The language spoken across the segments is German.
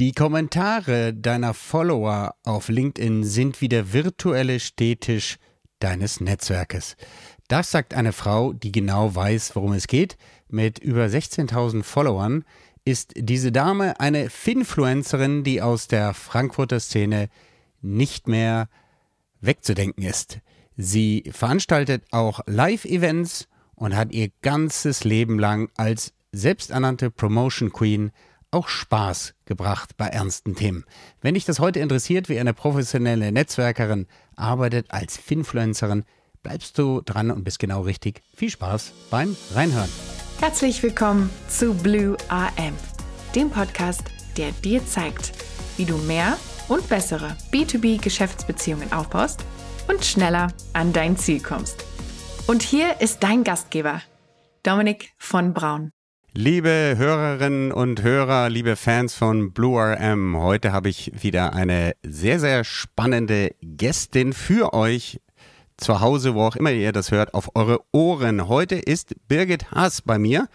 Die Kommentare deiner Follower auf LinkedIn sind wie der virtuelle Städtisch deines Netzwerkes. Das sagt eine Frau, die genau weiß, worum es geht. Mit über 16.000 Followern ist diese Dame eine Finfluencerin, die aus der Frankfurter Szene nicht mehr wegzudenken ist. Sie veranstaltet auch Live-Events und hat ihr ganzes Leben lang als selbsternannte Promotion Queen auch Spaß gebracht bei ernsten Themen. Wenn dich das heute interessiert, wie eine professionelle Netzwerkerin arbeitet als Finfluencerin, bleibst du dran und bist genau richtig. Viel Spaß beim Reinhören. Herzlich willkommen zu Blue AM, dem Podcast, der dir zeigt, wie du mehr und bessere B2B-Geschäftsbeziehungen aufbaust und schneller an dein Ziel kommst. Und hier ist dein Gastgeber, Dominik von Braun. Liebe Hörerinnen und Hörer, liebe Fans von Blue RM, heute habe ich wieder eine sehr, sehr spannende Gästin für euch zu Hause, wo auch immer ihr das hört, auf eure Ohren. Heute ist Birgit Haas bei mir.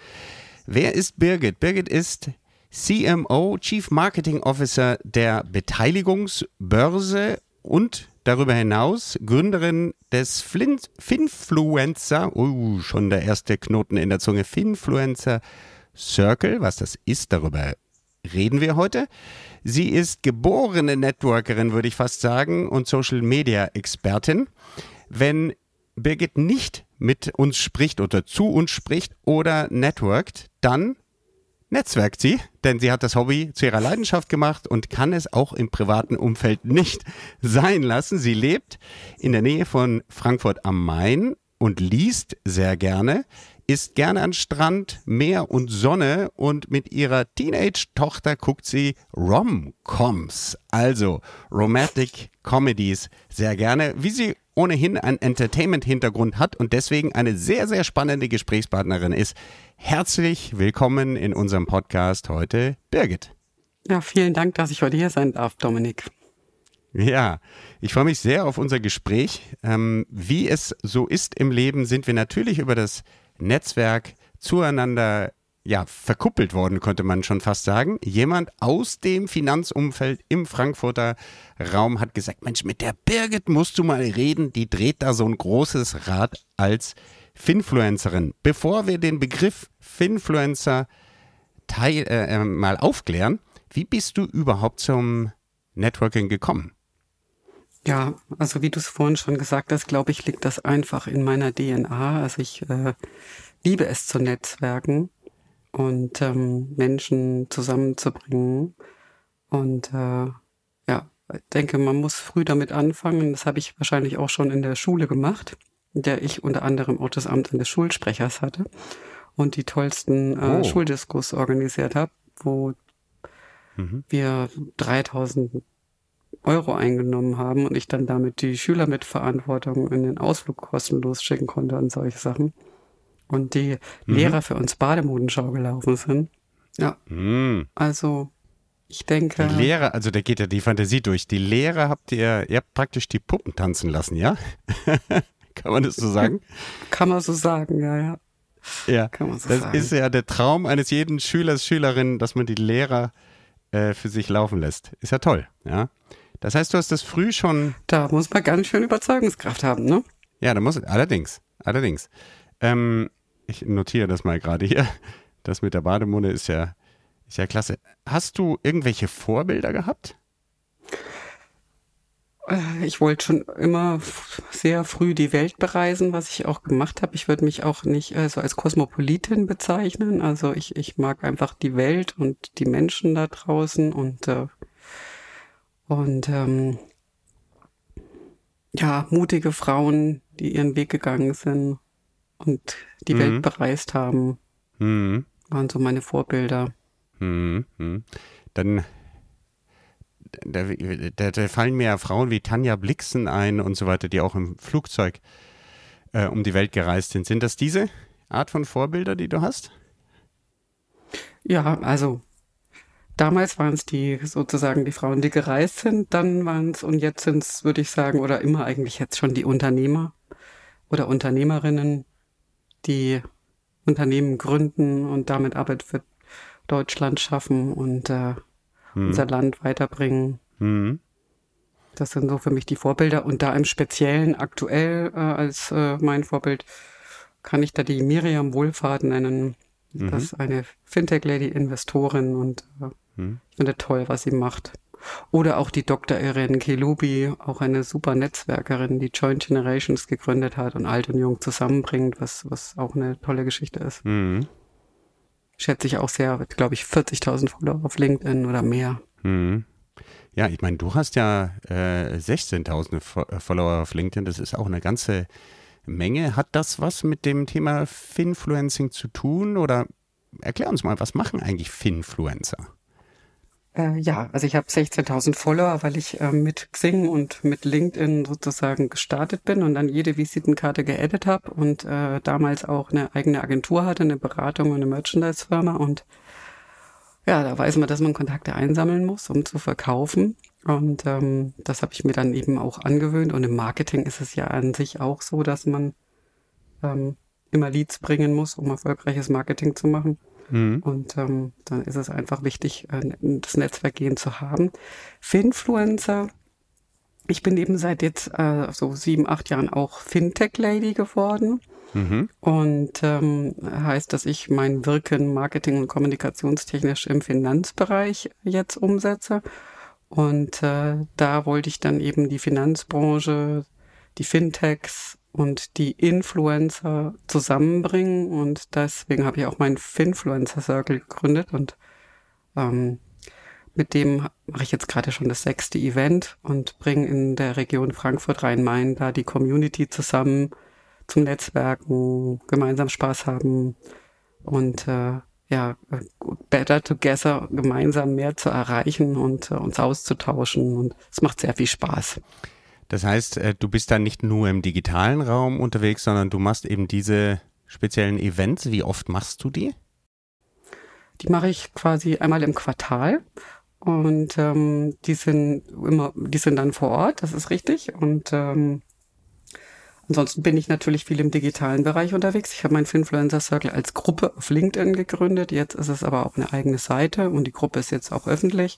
Wer ist Birgit? Birgit ist CMO, Chief Marketing Officer der Beteiligungsbörse und darüber hinaus Gründerin des Finfluencer, oh, schon der erste Knoten in der Zunge, Finfluencer Circle. Was das ist, darüber reden wir heute. Sie ist geborene Networkerin, würde ich fast sagen, und Social Media Expertin. Wenn Birgit nicht mit uns spricht oder zu uns spricht oder networkt, dann netzwerkt sie, denn sie hat das Hobby zu ihrer Leidenschaft gemacht und kann es auch im privaten Umfeld nicht sein lassen. Sie lebt in der Nähe von Frankfurt am Main und liest sehr gerne, isst gerne an Strand, Meer und Sonne und mit ihrer Teenage-Tochter guckt sie Rom-Coms, also Romantic Comedies, sehr gerne, wie sie ohnehin einen Entertainment-Hintergrund hat und deswegen eine sehr, sehr spannende Gesprächspartnerin ist. Herzlich willkommen in unserem Podcast heute, Birgit. Ja, vielen Dank, dass ich heute hier sein darf, Dominik. Ja, ich freue mich sehr auf unser Gespräch. Ähm, wie es so ist im Leben, sind wir natürlich über das Netzwerk zueinander ja, verkuppelt worden, könnte man schon fast sagen. Jemand aus dem Finanzumfeld im Frankfurter Raum hat gesagt, Mensch, mit der Birgit musst du mal reden, die dreht da so ein großes Rad als Finfluencerin. Bevor wir den Begriff Finfluencer teil, äh, äh, mal aufklären, wie bist du überhaupt zum Networking gekommen? Ja, also wie du es vorhin schon gesagt hast, glaube ich, liegt das einfach in meiner DNA. Also ich äh, liebe es zu netzwerken und ähm, Menschen zusammenzubringen. Und äh, ja, ich denke, man muss früh damit anfangen. Das habe ich wahrscheinlich auch schon in der Schule gemacht, in der ich unter anderem auch das Amt eines Schulsprechers hatte und die tollsten äh, oh. Schuldiskurs organisiert habe, wo mhm. wir 3000 Euro eingenommen haben und ich dann damit die Schüler mit Verantwortung in den Ausflug kostenlos schicken konnte und solche Sachen und die mhm. Lehrer für uns Bademodenschau gelaufen sind. Ja. Mhm. Also, ich denke. Die Lehrer, also da geht ja die Fantasie durch. Die Lehrer habt ihr, ihr habt praktisch die Puppen tanzen lassen, ja? Kann man das so sagen? Kann man so sagen, ja, ja. Ja, Kann man so das sagen. ist ja der Traum eines jeden Schülers, Schülerin, dass man die Lehrer äh, für sich laufen lässt. Ist ja toll, ja. Das heißt, du hast das früh schon. Da muss man ganz schön Überzeugungskraft haben, ne? Ja, da muss, allerdings, allerdings. Ähm, ich notiere das mal gerade hier. Das mit der Bademunde ist ja, ist ja klasse. Hast du irgendwelche Vorbilder gehabt? Äh, ich wollte schon immer sehr früh die Welt bereisen, was ich auch gemacht habe. Ich würde mich auch nicht äh, so als Kosmopolitin bezeichnen. Also ich, ich mag einfach die Welt und die Menschen da draußen und, äh, und ähm, ja, mutige Frauen, die ihren Weg gegangen sind und die mhm. Welt bereist haben. Mhm. Waren so meine Vorbilder. Mhm. mhm. Dann da, da, da, fallen mir ja Frauen wie Tanja Blixen ein und so weiter, die auch im Flugzeug äh, um die Welt gereist sind. Sind das diese Art von Vorbilder, die du hast? Ja, also damals waren es die sozusagen die Frauen, die gereist sind, dann waren es und jetzt sind es, würde ich sagen, oder immer eigentlich jetzt schon die Unternehmer oder Unternehmerinnen, die Unternehmen gründen und damit Arbeit für Deutschland schaffen und, äh, mhm. unser Land weiterbringen. Mhm. Das sind so für mich die Vorbilder. Und da im Speziellen aktuell äh, als äh, mein Vorbild kann ich da die Miriam Wohlfahrt nennen. Mhm. Das ist eine Fintech-Lady-Investorin und äh, mhm. ich finde toll, was sie macht. Oder auch die Dr. Irene Kelubi, auch eine super Netzwerkerin, die Joint Generations gegründet hat und alt und jung zusammenbringt, was, was auch eine tolle Geschichte ist. Mhm. Schätze ich auch sehr, glaube ich, 40.000 Follower auf LinkedIn oder mehr. Mhm. Ja, ich meine, du hast ja äh, 16.000 äh, Follower auf LinkedIn. Das ist auch eine ganze Menge. Hat das was mit dem Thema Finfluencing zu tun? Oder erklär uns mal, was machen eigentlich Finfluencer? Äh, ja, also ich habe 16.000 Follower, weil ich äh, mit Xing und mit LinkedIn sozusagen gestartet bin und dann jede Visitenkarte geedit habe und äh, damals auch eine eigene Agentur hatte, eine Beratung und eine Merchandise-Firma und ja, da weiß man, dass man Kontakte einsammeln muss, um zu verkaufen. Und ähm, das habe ich mir dann eben auch angewöhnt. Und im Marketing ist es ja an sich auch so, dass man ähm, immer Leads bringen muss, um erfolgreiches Marketing zu machen. Mhm. Und ähm, dann ist es einfach wichtig, äh, das Netzwerk zu haben. Finfluencer, ich bin eben seit jetzt äh, so sieben, acht Jahren auch Fintech-Lady geworden. Mhm. Und ähm, heißt, dass ich mein Wirken marketing- und kommunikationstechnisch im Finanzbereich jetzt umsetze. Und äh, da wollte ich dann eben die Finanzbranche, die Fintechs und die Influencer zusammenbringen. Und deswegen habe ich auch meinen Finfluencer Circle gegründet und ähm, mit dem mache ich jetzt gerade schon das sechste Event und bringe in der Region Frankfurt-Rhein-Main da die Community zusammen, zum Netzwerken, gemeinsam Spaß haben und äh, ja, better together, gemeinsam mehr zu erreichen und äh, uns auszutauschen. Und es macht sehr viel Spaß. Das heißt, äh, du bist dann nicht nur im digitalen Raum unterwegs, sondern du machst eben diese speziellen Events. Wie oft machst du die? Die mache ich quasi einmal im Quartal. Und ähm, die sind immer, die sind dann vor Ort, das ist richtig. Und ähm, Ansonsten bin ich natürlich viel im digitalen Bereich unterwegs. Ich habe meinen Finfluencer Circle als Gruppe auf LinkedIn gegründet. Jetzt ist es aber auch eine eigene Seite und die Gruppe ist jetzt auch öffentlich.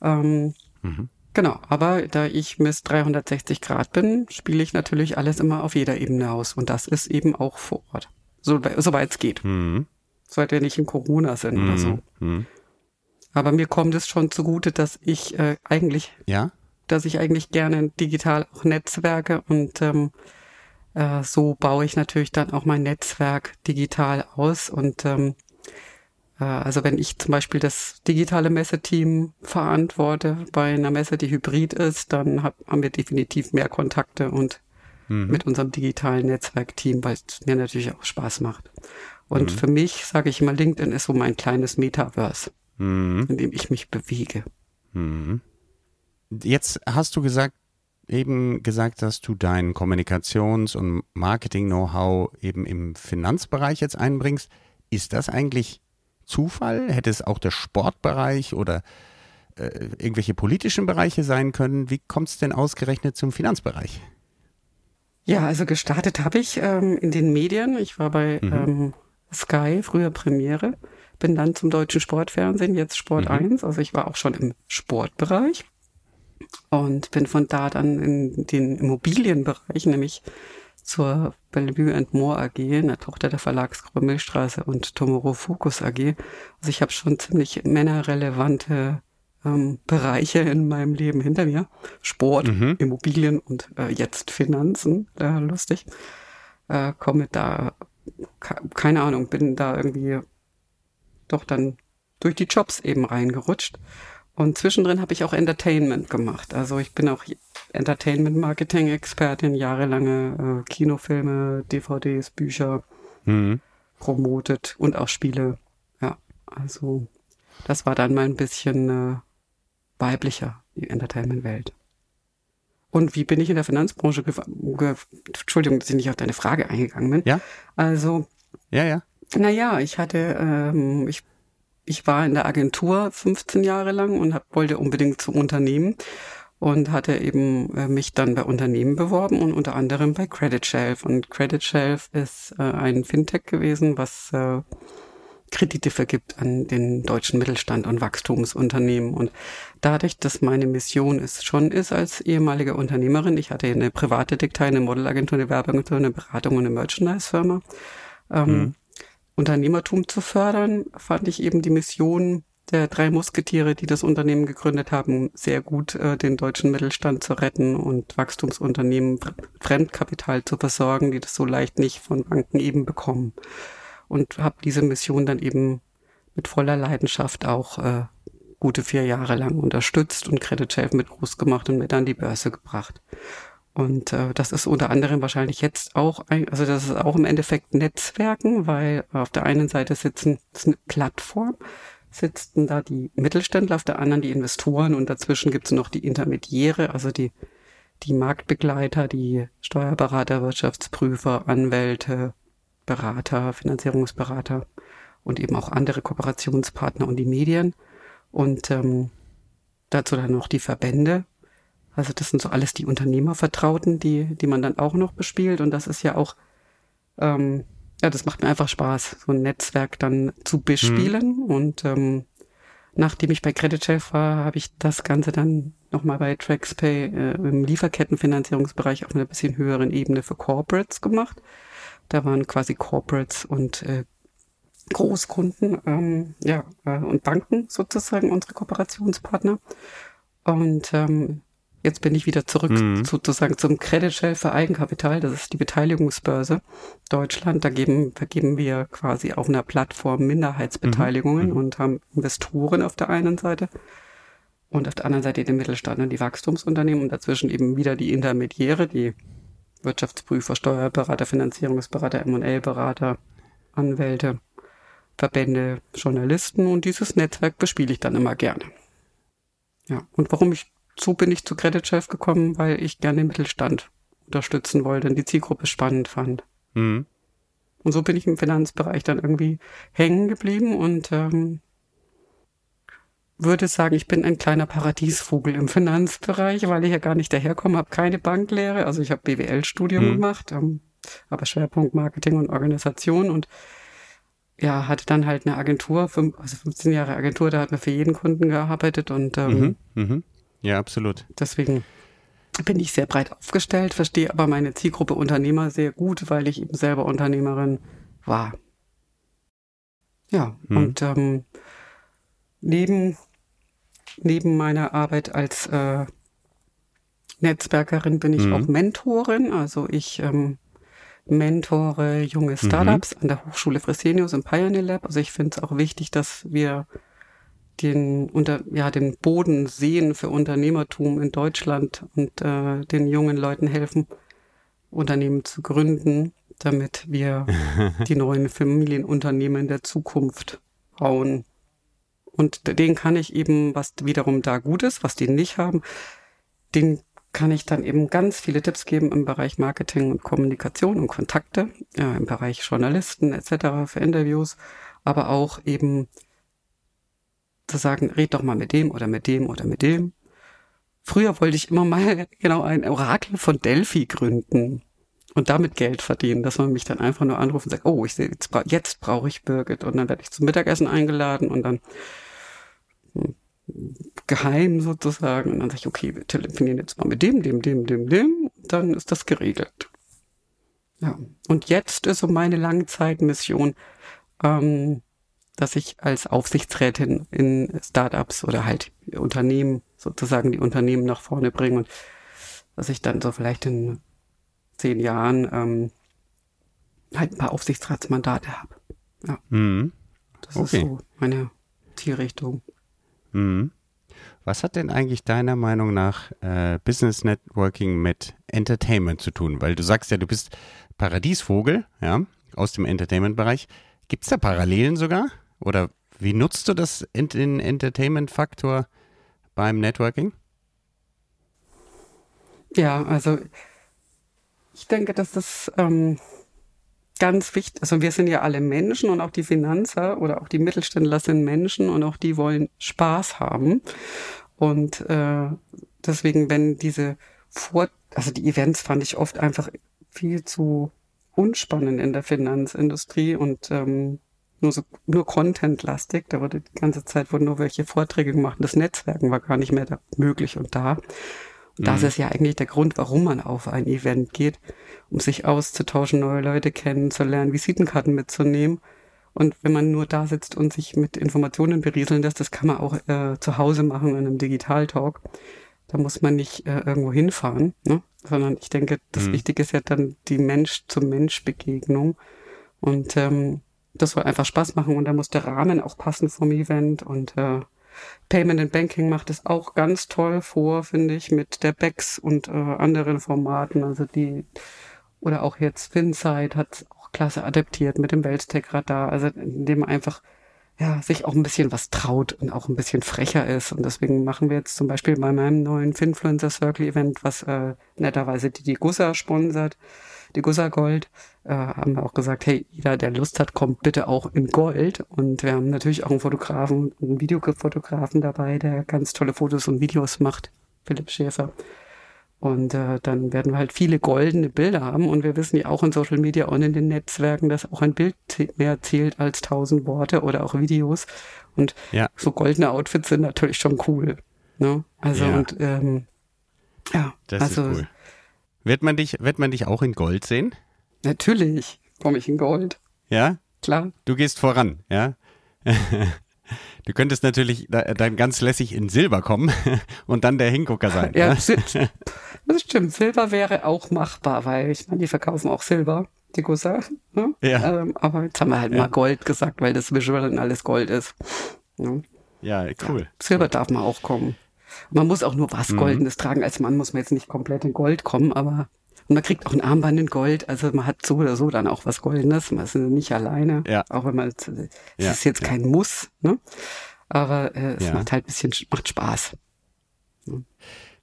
Ähm, mhm. Genau, aber da ich Miss 360 Grad bin, spiele ich natürlich alles immer auf jeder Ebene aus. Und das ist eben auch vor Ort. So, soweit es geht. Mhm. Soweit wir nicht in Corona sind mhm. oder so. Mhm. Aber mir kommt es schon zugute, dass ich äh, eigentlich, ja? dass ich eigentlich gerne digital auch netzwerke und ähm, äh, so baue ich natürlich dann auch mein Netzwerk digital aus. Und ähm, äh, also wenn ich zum Beispiel das digitale Messeteam verantworte bei einer Messe, die hybrid ist, dann hab, haben wir definitiv mehr Kontakte und mhm. mit unserem digitalen Netzwerkteam, weil es mir natürlich auch Spaß macht. Und mhm. für mich, sage ich immer, LinkedIn ist so mein kleines Metaverse, mhm. in dem ich mich bewege. Mhm. Jetzt hast du gesagt, eben gesagt, dass du dein Kommunikations- und Marketing-Know-how eben im Finanzbereich jetzt einbringst. Ist das eigentlich Zufall? Hätte es auch der Sportbereich oder äh, irgendwelche politischen Bereiche sein können? Wie kommt es denn ausgerechnet zum Finanzbereich? Ja, also gestartet habe ich ähm, in den Medien. Ich war bei mhm. ähm, Sky, früher Premiere, bin dann zum deutschen Sportfernsehen, jetzt Sport mhm. 1. Also ich war auch schon im Sportbereich und bin von da dann in den Immobilienbereich, nämlich zur Bellevue and More AG, einer Tochter der Verlagsgruppe Milchstraße und Tomorrow Focus AG. Also ich habe schon ziemlich männerrelevante ähm, Bereiche in meinem Leben hinter mir. Sport, mhm. Immobilien und äh, jetzt Finanzen, äh, lustig. Äh, komme da, keine Ahnung, bin da irgendwie doch dann durch die Jobs eben reingerutscht und zwischendrin habe ich auch Entertainment gemacht. Also ich bin auch Entertainment-Marketing-Expertin, jahrelange äh, Kinofilme, DVDs, Bücher mhm. promotet und auch Spiele. Ja, also das war dann mal ein bisschen äh, weiblicher, die Entertainment-Welt. Und wie bin ich in der Finanzbranche Entschuldigung, dass ich nicht auf deine Frage eingegangen bin. Ja. Also. Ja, ja. Naja, ich hatte, ähm, ich ich war in der Agentur 15 Jahre lang und hab, wollte unbedingt zum Unternehmen und hatte eben äh, mich dann bei Unternehmen beworben und unter anderem bei Credit Shelf. Und Credit Shelf ist äh, ein Fintech gewesen, was äh, Kredite vergibt an den deutschen Mittelstand und Wachstumsunternehmen. Und dadurch, dass meine Mission es schon ist als ehemalige Unternehmerin, ich hatte eine private Detektei, eine Modelagentur, eine Werbeagentur, eine Beratung und eine Merchandise-Firma, ähm, mhm. Unternehmertum zu fördern, fand ich eben die Mission der drei Musketiere, die das Unternehmen gegründet haben, sehr gut äh, den deutschen Mittelstand zu retten und Wachstumsunternehmen Fremdkapital zu versorgen, die das so leicht nicht von Banken eben bekommen und habe diese Mission dann eben mit voller Leidenschaft auch äh, gute vier Jahre lang unterstützt und Credit Shelf mit groß gemacht und mit an die Börse gebracht. Und äh, das ist unter anderem wahrscheinlich jetzt auch, ein, also das ist auch im Endeffekt Netzwerken, weil auf der einen Seite sitzen, das ist eine Plattform, sitzen da die Mittelständler, auf der anderen die Investoren und dazwischen gibt es noch die Intermediäre, also die, die Marktbegleiter, die Steuerberater, Wirtschaftsprüfer, Anwälte, Berater, Finanzierungsberater und eben auch andere Kooperationspartner und die Medien. Und ähm, dazu dann noch die Verbände. Also das sind so alles die Unternehmervertrauten, die, die man dann auch noch bespielt. Und das ist ja auch, ähm, ja, das macht mir einfach Spaß, so ein Netzwerk dann zu bespielen. Mhm. Und ähm, nachdem ich bei Credit Chef war, habe ich das Ganze dann nochmal bei TraxPay äh, im Lieferkettenfinanzierungsbereich auf einer bisschen höheren Ebene für Corporates gemacht. Da waren quasi Corporates und äh, Großkunden ähm, ja, äh, und Banken sozusagen unsere Kooperationspartner. Und ähm, jetzt bin ich wieder zurück mhm. sozusagen zum Credit Shell für Eigenkapital. Das ist die Beteiligungsbörse Deutschland. Da geben, vergeben wir quasi auf einer Plattform Minderheitsbeteiligungen mhm. und haben Investoren auf der einen Seite und auf der anderen Seite den Mittelstand und die Wachstumsunternehmen und dazwischen eben wieder die Intermediäre, die Wirtschaftsprüfer, Steuerberater, Finanzierungsberater, M&A-Berater, Anwälte, Verbände, Journalisten und dieses Netzwerk bespiele ich dann immer gerne. Ja, und warum ich, so bin ich zu Credit Chef gekommen, weil ich gerne den Mittelstand unterstützen wollte und die Zielgruppe spannend fand. Mhm. Und so bin ich im Finanzbereich dann irgendwie hängen geblieben und ähm, würde sagen, ich bin ein kleiner Paradiesvogel im Finanzbereich, weil ich ja gar nicht daherkomme, habe keine Banklehre. Also ich habe BWL-Studium mhm. gemacht, ähm, aber Schwerpunkt Marketing und Organisation und ja, hatte dann halt eine Agentur, fünf, also 15 Jahre Agentur, da hat man für jeden Kunden gearbeitet und ähm, mhm, mh. Ja, absolut. Deswegen bin ich sehr breit aufgestellt, verstehe aber meine Zielgruppe Unternehmer sehr gut, weil ich eben selber Unternehmerin war. Ja, mhm. und ähm, neben neben meiner Arbeit als äh, Netzwerkerin bin ich mhm. auch Mentorin. Also ich ähm, mentore junge Startups mhm. an der Hochschule Fresenius im Pioneer Lab. Also ich finde es auch wichtig, dass wir den unter ja den Boden sehen für Unternehmertum in Deutschland und äh, den jungen Leuten helfen, Unternehmen zu gründen, damit wir die neuen Familienunternehmen der Zukunft bauen. Und den kann ich eben, was wiederum da gut ist, was die nicht haben, den kann ich dann eben ganz viele Tipps geben im Bereich Marketing und Kommunikation und Kontakte, äh, im Bereich Journalisten etc. für Interviews, aber auch eben zu sagen, red doch mal mit dem oder mit dem oder mit dem. Früher wollte ich immer mal genau ein Orakel von Delphi gründen und damit Geld verdienen, dass man mich dann einfach nur anruft und sagt, oh, ich sehe, jetzt, bra jetzt brauche ich Birgit und dann werde ich zum Mittagessen eingeladen und dann hm, geheim sozusagen und dann sage ich, okay, wir telefonieren jetzt mal mit dem, dem, dem, dem, dem, dann ist das geregelt. Ja, und jetzt ist so meine Langzeitmission, ähm, dass ich als Aufsichtsrätin in Startups oder halt Unternehmen sozusagen die Unternehmen nach vorne bringe und dass ich dann so vielleicht in zehn Jahren ähm, halt ein paar Aufsichtsratsmandate habe. Ja. Mhm. Das okay. ist so meine Zielrichtung. Mhm. Was hat denn eigentlich deiner Meinung nach äh, Business Networking mit Entertainment zu tun? Weil du sagst ja, du bist Paradiesvogel, ja, aus dem Entertainment-Bereich. Gibt es da Parallelen sogar? Oder wie nutzt du das den Entertainment-Faktor beim Networking? Ja, also ich denke, dass das ähm, ganz wichtig, also wir sind ja alle Menschen und auch die Finanzer oder auch die Mittelständler sind Menschen und auch die wollen Spaß haben. Und äh, deswegen, wenn diese Vor also die Events fand ich oft einfach viel zu unspannend in der Finanzindustrie und ähm, nur so, nur Content-lastig. Da wurde die ganze Zeit wurden nur welche Vorträge gemacht. Das Netzwerken war gar nicht mehr da möglich und da. Und das mhm. ist ja eigentlich der Grund, warum man auf ein Event geht, um sich auszutauschen, neue Leute kennenzulernen, Visitenkarten mitzunehmen. Und wenn man nur da sitzt und sich mit Informationen berieseln lässt, das kann man auch äh, zu Hause machen in einem Digital-Talk. Da muss man nicht äh, irgendwo hinfahren, ne? sondern ich denke, das mhm. Wichtige ist ja dann die Mensch-zu-Mensch-Begegnung. Und ähm, das soll einfach Spaß machen und da muss der Rahmen auch passen vom Event und äh, Payment and Banking macht es auch ganz toll vor, finde ich, mit der BEX und äh, anderen Formaten. Also die, oder auch jetzt FinSide hat es auch klasse adaptiert mit dem Weltstech-Radar. Also indem man einfach ja, sich auch ein bisschen was traut und auch ein bisschen frecher ist. Und deswegen machen wir jetzt zum Beispiel bei meinem neuen Finfluencer Circle Event, was äh, netterweise die, Gussa sponsert, die Gussa Gold, äh, haben wir auch gesagt, hey, jeder, der Lust hat, kommt bitte auch in Gold. Und wir haben natürlich auch einen Fotografen, einen Videofotografen dabei, der ganz tolle Fotos und Videos macht, Philipp Schäfer. Und äh, dann werden wir halt viele goldene Bilder haben. Und wir wissen ja auch in Social Media und in den Netzwerken, dass auch ein Bild mehr zählt als tausend Worte oder auch Videos. Und ja. so goldene Outfits sind natürlich schon cool. Ne? Also ja. und ähm, ja, das also ist cool. Wird man dich, wird man dich auch in Gold sehen? Natürlich komme ich in Gold. Ja? Klar. Du gehst voran, ja? Du könntest natürlich dann ganz lässig in Silber kommen und dann der Hingucker sein. Ja, das stimmt. Silber wäre auch machbar, weil ich meine, die verkaufen auch Silber, die Gusser. Ne? Ja. Ähm, aber jetzt haben wir halt ja. mal Gold gesagt, weil das Visual dann alles Gold ist. Ne? Ja, cool. Silber darf man auch kommen. Man muss auch nur was mhm. Goldenes tragen. Als Mann muss man jetzt nicht komplett in Gold kommen, aber und man kriegt auch ein Armband in Gold. Also man hat so oder so dann auch was Goldenes. Man ist nicht alleine. Ja. Auch wenn man, es ja. ist jetzt kein Muss, ne? Aber äh, es ja. macht halt ein bisschen, macht Spaß.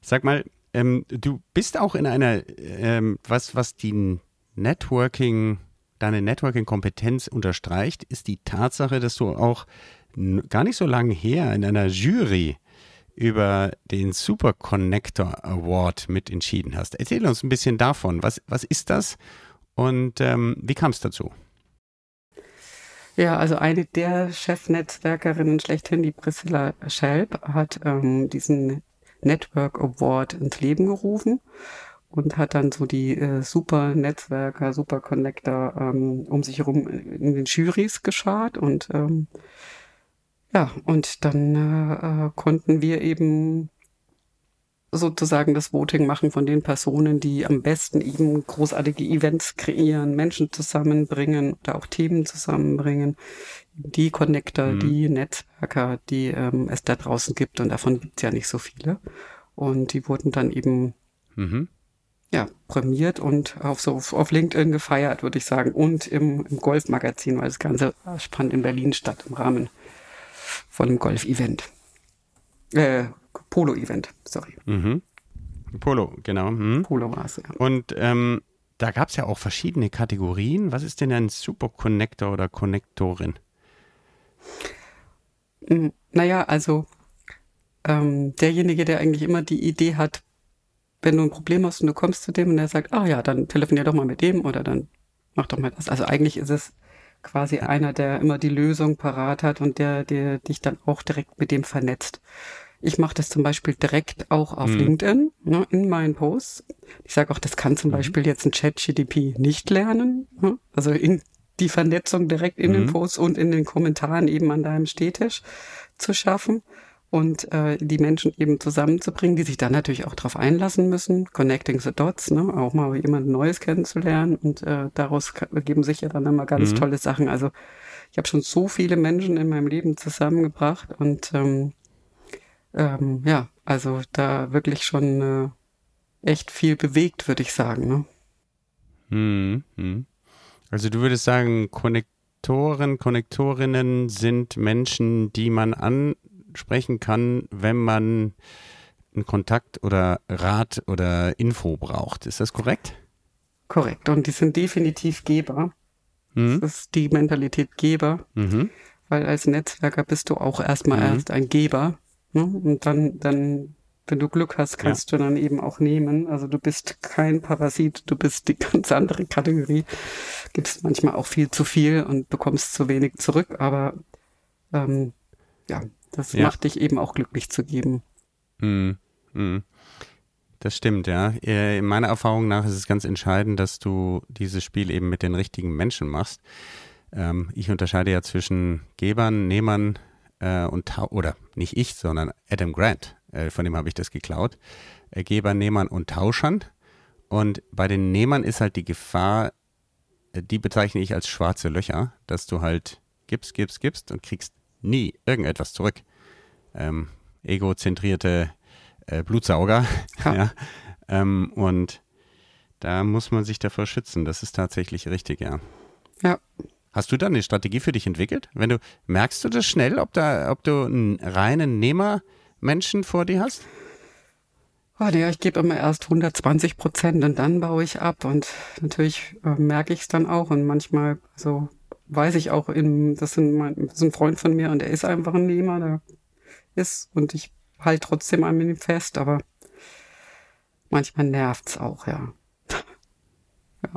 Sag mal, ähm, du bist auch in einer, ähm, was, was die Networking, deine Networking-Kompetenz unterstreicht, ist die Tatsache, dass du auch gar nicht so lange her in einer Jury über den Super Connector Award mit entschieden hast. Erzähl uns ein bisschen davon. Was, was ist das und ähm, wie kam es dazu? Ja, also eine der Chefnetzwerkerinnen schlechthin, die Priscilla Schelp, hat ähm, diesen Network Award ins Leben gerufen und hat dann so die äh, Super Netzwerker, Super Connector ähm, um sich herum in den Jurys geschart und ähm, ja, und dann äh, äh, konnten wir eben sozusagen das Voting machen von den Personen, die am besten eben großartige Events kreieren, Menschen zusammenbringen oder auch Themen zusammenbringen, die Connector, mhm. die Netzwerker, die ähm, es da draußen gibt und davon gibt es ja nicht so viele. Und die wurden dann eben mhm. ja, prämiert und auf so auf LinkedIn gefeiert, würde ich sagen, und im, im Golfmagazin, weil das Ganze fand in Berlin statt im Rahmen von einem Golf-Event. Äh, Polo-Event, sorry. Mhm. Polo, genau. Mhm. Polo war es, ja. Und ähm, da gab es ja auch verschiedene Kategorien. Was ist denn ein Super Connector oder Connectorin? Hm, naja, also ähm, derjenige, der eigentlich immer die Idee hat, wenn du ein Problem hast und du kommst zu dem und er sagt, ah ja, dann telefonier doch mal mit dem oder dann mach doch mal das. Also eigentlich ist es quasi einer, der immer die Lösung parat hat und der, der dich dann auch direkt mit dem vernetzt. Ich mache das zum Beispiel direkt auch auf mhm. LinkedIn, ne, in meinen Posts. Ich sage auch, das kann zum mhm. Beispiel jetzt ein Chat-GDP nicht lernen. Ne? Also in die Vernetzung direkt in mhm. den Posts und in den Kommentaren eben an deinem Stehtisch zu schaffen und äh, die Menschen eben zusammenzubringen, die sich dann natürlich auch darauf einlassen müssen, connecting the dots, ne, auch mal jemand Neues kennenzulernen und äh, daraus ergeben sich ja dann immer ganz mhm. tolle Sachen. Also ich habe schon so viele Menschen in meinem Leben zusammengebracht und ähm, ähm, ja, also da wirklich schon äh, echt viel bewegt, würde ich sagen. Ne? Mhm. mhm. Also du würdest sagen, Konnektoren, Konnektorinnen sind Menschen, die man an sprechen kann, wenn man einen Kontakt oder Rat oder Info braucht. Ist das korrekt? Korrekt. Und die sind definitiv Geber. Mhm. Das ist die Mentalität Geber. Mhm. Weil als Netzwerker bist du auch erstmal mhm. erst ein Geber. Ne? Und dann, dann wenn du Glück hast, kannst ja. du dann eben auch nehmen. Also du bist kein Parasit, du bist die ganz andere Kategorie. Gibst manchmal auch viel zu viel und bekommst zu wenig zurück, aber ähm, ja, das ja. macht dich eben auch glücklich zu geben. Mhm. Mhm. Das stimmt, ja. Äh, in meiner Erfahrung nach ist es ganz entscheidend, dass du dieses Spiel eben mit den richtigen Menschen machst. Ähm, ich unterscheide ja zwischen Gebern, Nehmern äh, und oder nicht ich, sondern Adam Grant, äh, von dem habe ich das geklaut. Gebern, Nehmern und Tauschern. Und bei den Nehmern ist halt die Gefahr, die bezeichne ich als schwarze Löcher, dass du halt gibst, gibst, gibst und kriegst nie irgendetwas zurück. Ähm, egozentrierte äh, Blutsauger. Ja. ja. Ähm, und da muss man sich davor schützen. Das ist tatsächlich richtig, ja. Ja. Hast du da eine Strategie für dich entwickelt? Wenn du merkst du das schnell, ob da, ob du einen reinen Nehmermenschen vor dir hast? Oh, ja, ich gebe immer erst 120 Prozent und dann baue ich ab und natürlich äh, merke ich es dann auch und manchmal, also weiß ich auch, in, das, sind mein, das ist ein Freund von mir und er ist einfach ein Nehmer, der ist und ich halte trotzdem an ihm fest, aber manchmal nervt es auch, ja. ja.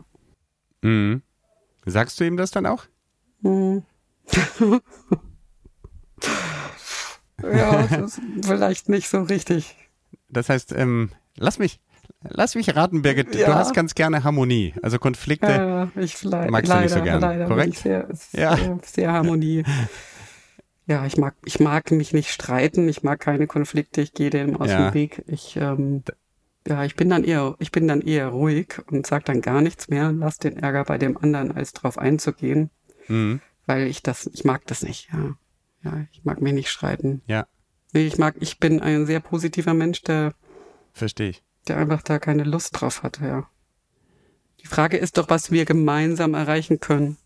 Mhm. Sagst du ihm das dann auch? Mhm. ja, das ist vielleicht nicht so richtig. Das heißt, ähm, lass mich, lass mich raten, Birgit, ja. du hast ganz gerne Harmonie. Also Konflikte ja, ich magst leider, du nicht so gerne, leider korrekt? Sehr, ja. sehr, sehr Harmonie. Ja, ich mag, ich mag mich nicht streiten, ich mag keine Konflikte, ich gehe dem aus ja. dem Weg. Ich, ähm, ja, ich bin dann eher, ich bin dann eher ruhig und sag dann gar nichts mehr lass den Ärger bei dem anderen, als drauf einzugehen. Mhm. Weil ich das, ich mag das nicht, ja. Ja, ich mag mich nicht streiten. Ja. Nee, ich mag, ich bin ein sehr positiver Mensch, der. Verstehe ich. Der einfach da keine Lust drauf hat, ja. Die Frage ist doch, was wir gemeinsam erreichen können.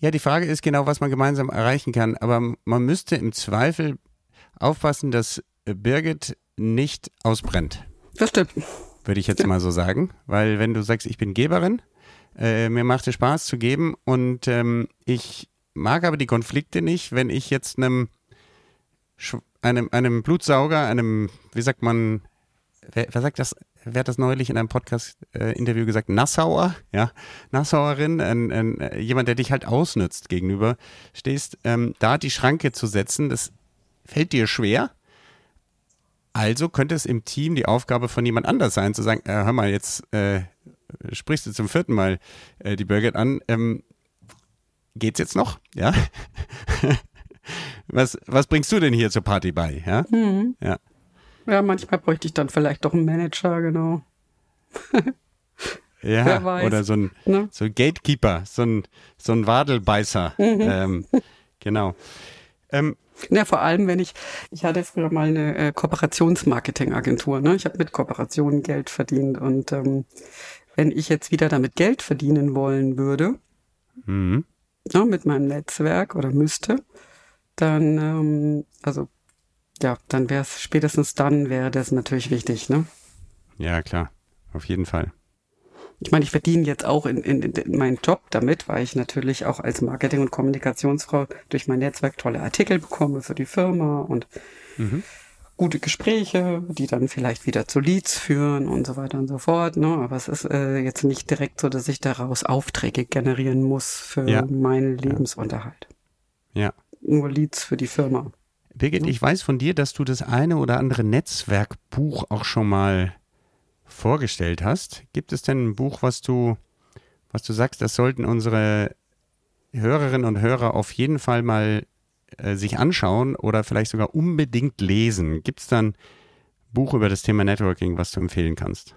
Ja, die Frage ist genau, was man gemeinsam erreichen kann. Aber man müsste im Zweifel aufpassen, dass Birgit nicht ausbrennt. Das stimmt. Würde ich jetzt ja. mal so sagen. Weil wenn du sagst, ich bin Geberin, äh, mir macht es Spaß zu geben und ähm, ich mag aber die Konflikte nicht, wenn ich jetzt einem, einem, einem Blutsauger, einem, wie sagt man, wer, wer sagt das, wer hat das neulich in einem Podcast-Interview äh, gesagt, Nassauer, ja, Nassauerin, ein, ein, äh, jemand, der dich halt ausnützt gegenüber, stehst, ähm, da die Schranke zu setzen, das fällt dir schwer, also könnte es im Team die Aufgabe von jemand anders sein, zu sagen, äh, hör mal, jetzt äh, sprichst du zum vierten Mal äh, die Birgit an. Ähm, geht's jetzt noch? Ja. was, was bringst du denn hier zur Party bei? Ja. Mhm. Ja. Ja, manchmal bräuchte ich dann vielleicht doch einen Manager, genau. ja, oder so ein, ne? so ein Gatekeeper, so ein, so ein Wadelbeißer. Mhm. Ähm, genau. Ähm, ja, vor allem, wenn ich, ich hatte früher mal eine äh, Kooperationsmarketing-Agentur, ne? Ich habe mit Kooperationen Geld verdient und ähm, wenn ich jetzt wieder damit Geld verdienen wollen würde, mhm. ne, mit meinem Netzwerk oder müsste, dann, ähm, also ja, dann wäre es spätestens dann wäre das natürlich wichtig, ne? Ja, klar, auf jeden Fall ich meine, ich verdiene jetzt auch in, in, in meinen Job damit, weil ich natürlich auch als Marketing- und Kommunikationsfrau durch mein Netzwerk tolle Artikel bekomme für die Firma und mhm. gute Gespräche, die dann vielleicht wieder zu Leads führen und so weiter und so fort. Ne? Aber es ist äh, jetzt nicht direkt so, dass ich daraus Aufträge generieren muss für ja. meinen Lebensunterhalt. Ja. Nur Leads für die Firma. Birgit, ich weiß von dir, dass du das eine oder andere Netzwerkbuch auch schon mal vorgestellt hast. Gibt es denn ein Buch, was du, was du sagst, das sollten unsere Hörerinnen und Hörer auf jeden Fall mal äh, sich anschauen oder vielleicht sogar unbedingt lesen? Gibt es dann ein Buch über das Thema Networking, was du empfehlen kannst?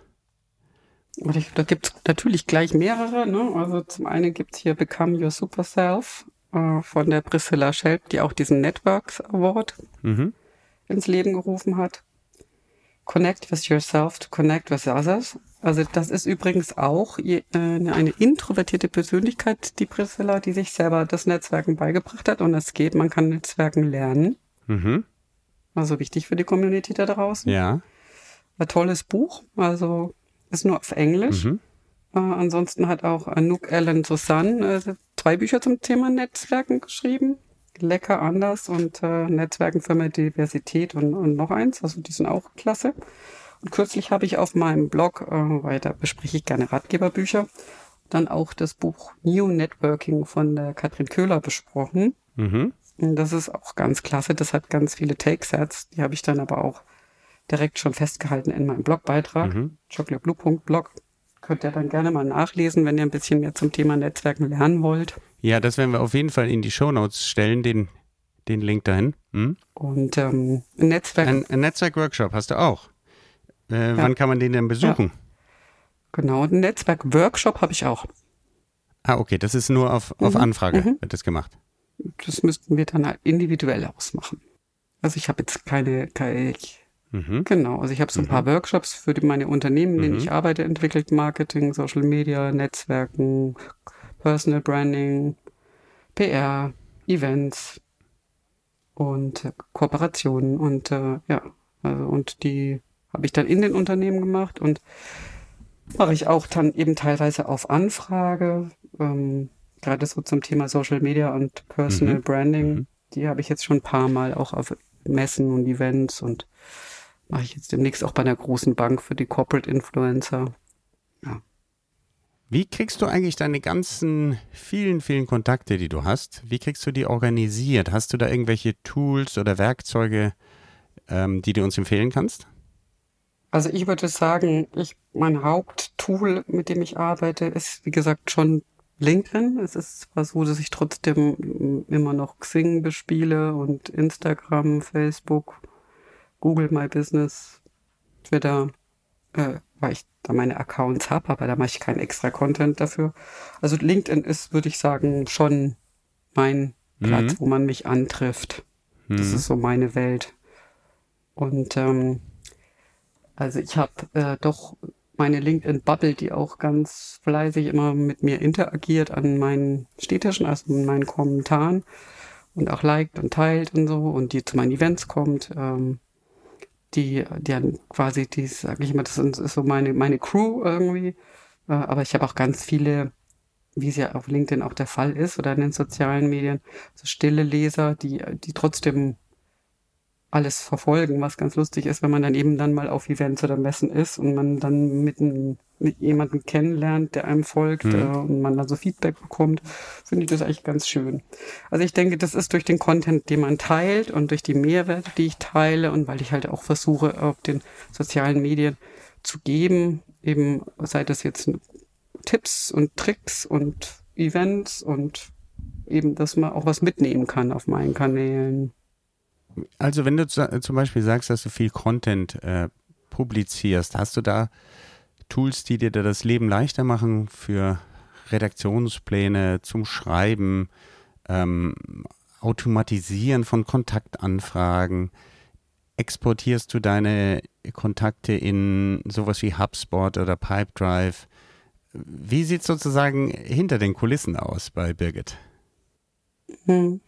Da gibt es natürlich gleich mehrere. Ne? Also zum einen gibt es hier Become Your Super Self äh, von der Priscilla Schelp, die auch diesen Networks Award mhm. ins Leben gerufen hat. Connect with yourself to connect with others. Also das ist übrigens auch äh, eine introvertierte Persönlichkeit, die Priscilla, die sich selber das Netzwerken beigebracht hat. Und es geht, man kann Netzwerken lernen. Mhm. Also wichtig für die Community da draußen. Ja. Ein tolles Buch, also ist nur auf Englisch. Mhm. Äh, ansonsten hat auch Anouk Ellen Susan äh, zwei Bücher zum Thema Netzwerken geschrieben. lecker anders und äh, Netzwerken für mehr Diversität und, und noch eins. Also die sind auch klasse. Und kürzlich habe ich auf meinem Blog, äh, weil da bespreche ich gerne Ratgeberbücher, dann auch das Buch New Networking von der Katrin Köhler besprochen. Mhm. Und das ist auch ganz klasse. Das hat ganz viele Take-Sets. Die habe ich dann aber auch direkt schon festgehalten in meinem Blogbeitrag. Mhm. Könnt ihr dann gerne mal nachlesen, wenn ihr ein bisschen mehr zum Thema Netzwerken lernen wollt. Ja, das werden wir auf jeden Fall in die Shownotes stellen, den, den Link dahin. Hm? Und ähm, ein Netzwerk. Ein, ein Netzwerk-Workshop hast du auch. Äh, ja. Wann kann man den denn besuchen? Ja. Genau, ein Netzwerk-Workshop habe ich auch. Ah, okay, das ist nur auf, auf mhm. Anfrage mhm. wird das gemacht. Das müssten wir dann individuell ausmachen. Also ich habe jetzt keine, keine ich, mhm. genau, also ich habe so ein paar mhm. Workshops für die, meine Unternehmen, in denen mhm. ich arbeite, entwickelt, Marketing, Social Media, Netzwerken, Personal Branding, PR, Events und äh, Kooperationen und äh, ja, also und die habe ich dann in den Unternehmen gemacht und mache ich auch dann eben teilweise auf Anfrage, ähm, gerade so zum Thema Social Media und Personal mhm. Branding. Mhm. Die habe ich jetzt schon ein paar Mal auch auf Messen und Events und mache ich jetzt demnächst auch bei einer großen Bank für die Corporate Influencer. Ja. Wie kriegst du eigentlich deine ganzen vielen, vielen Kontakte, die du hast, wie kriegst du die organisiert? Hast du da irgendwelche Tools oder Werkzeuge, ähm, die du uns empfehlen kannst? Also ich würde sagen, ich, mein Haupttool, mit dem ich arbeite, ist wie gesagt schon LinkedIn. Es ist zwar so, dass ich trotzdem immer noch Xing bespiele und Instagram, Facebook, Google My Business, Twitter, äh, weil ich da meine Accounts habe, aber da mache ich keinen extra Content dafür. Also LinkedIn ist, würde ich sagen, schon mein mhm. Platz, wo man mich antrifft. Mhm. Das ist so meine Welt. Und ähm, also ich habe äh, doch meine LinkedIn-Bubble, die auch ganz fleißig immer mit mir interagiert an meinen Städtischen, also in meinen Kommentaren und auch liked und teilt und so und die zu meinen Events kommt. Ähm, die, die haben quasi, die sage ich immer, das ist so meine, meine Crew irgendwie. Äh, aber ich habe auch ganz viele, wie es ja auf LinkedIn auch der Fall ist oder in den sozialen Medien, so stille Leser, die, die trotzdem alles verfolgen, was ganz lustig ist, wenn man dann eben dann mal auf Events oder Messen ist und man dann mit, ein, mit jemandem kennenlernt, der einem folgt mhm. äh, und man dann so Feedback bekommt, finde ich das eigentlich ganz schön. Also ich denke, das ist durch den Content, den man teilt und durch die Mehrwerte, die ich teile und weil ich halt auch versuche, auf den sozialen Medien zu geben, eben sei das jetzt Tipps und Tricks und Events und eben, dass man auch was mitnehmen kann auf meinen Kanälen. Also wenn du zum Beispiel sagst, dass du viel Content äh, publizierst, hast du da Tools, die dir das Leben leichter machen für Redaktionspläne, zum Schreiben, ähm, Automatisieren von Kontaktanfragen? Exportierst du deine Kontakte in sowas wie HubSpot oder Pipedrive? Wie sieht es sozusagen hinter den Kulissen aus bei Birgit? Hm.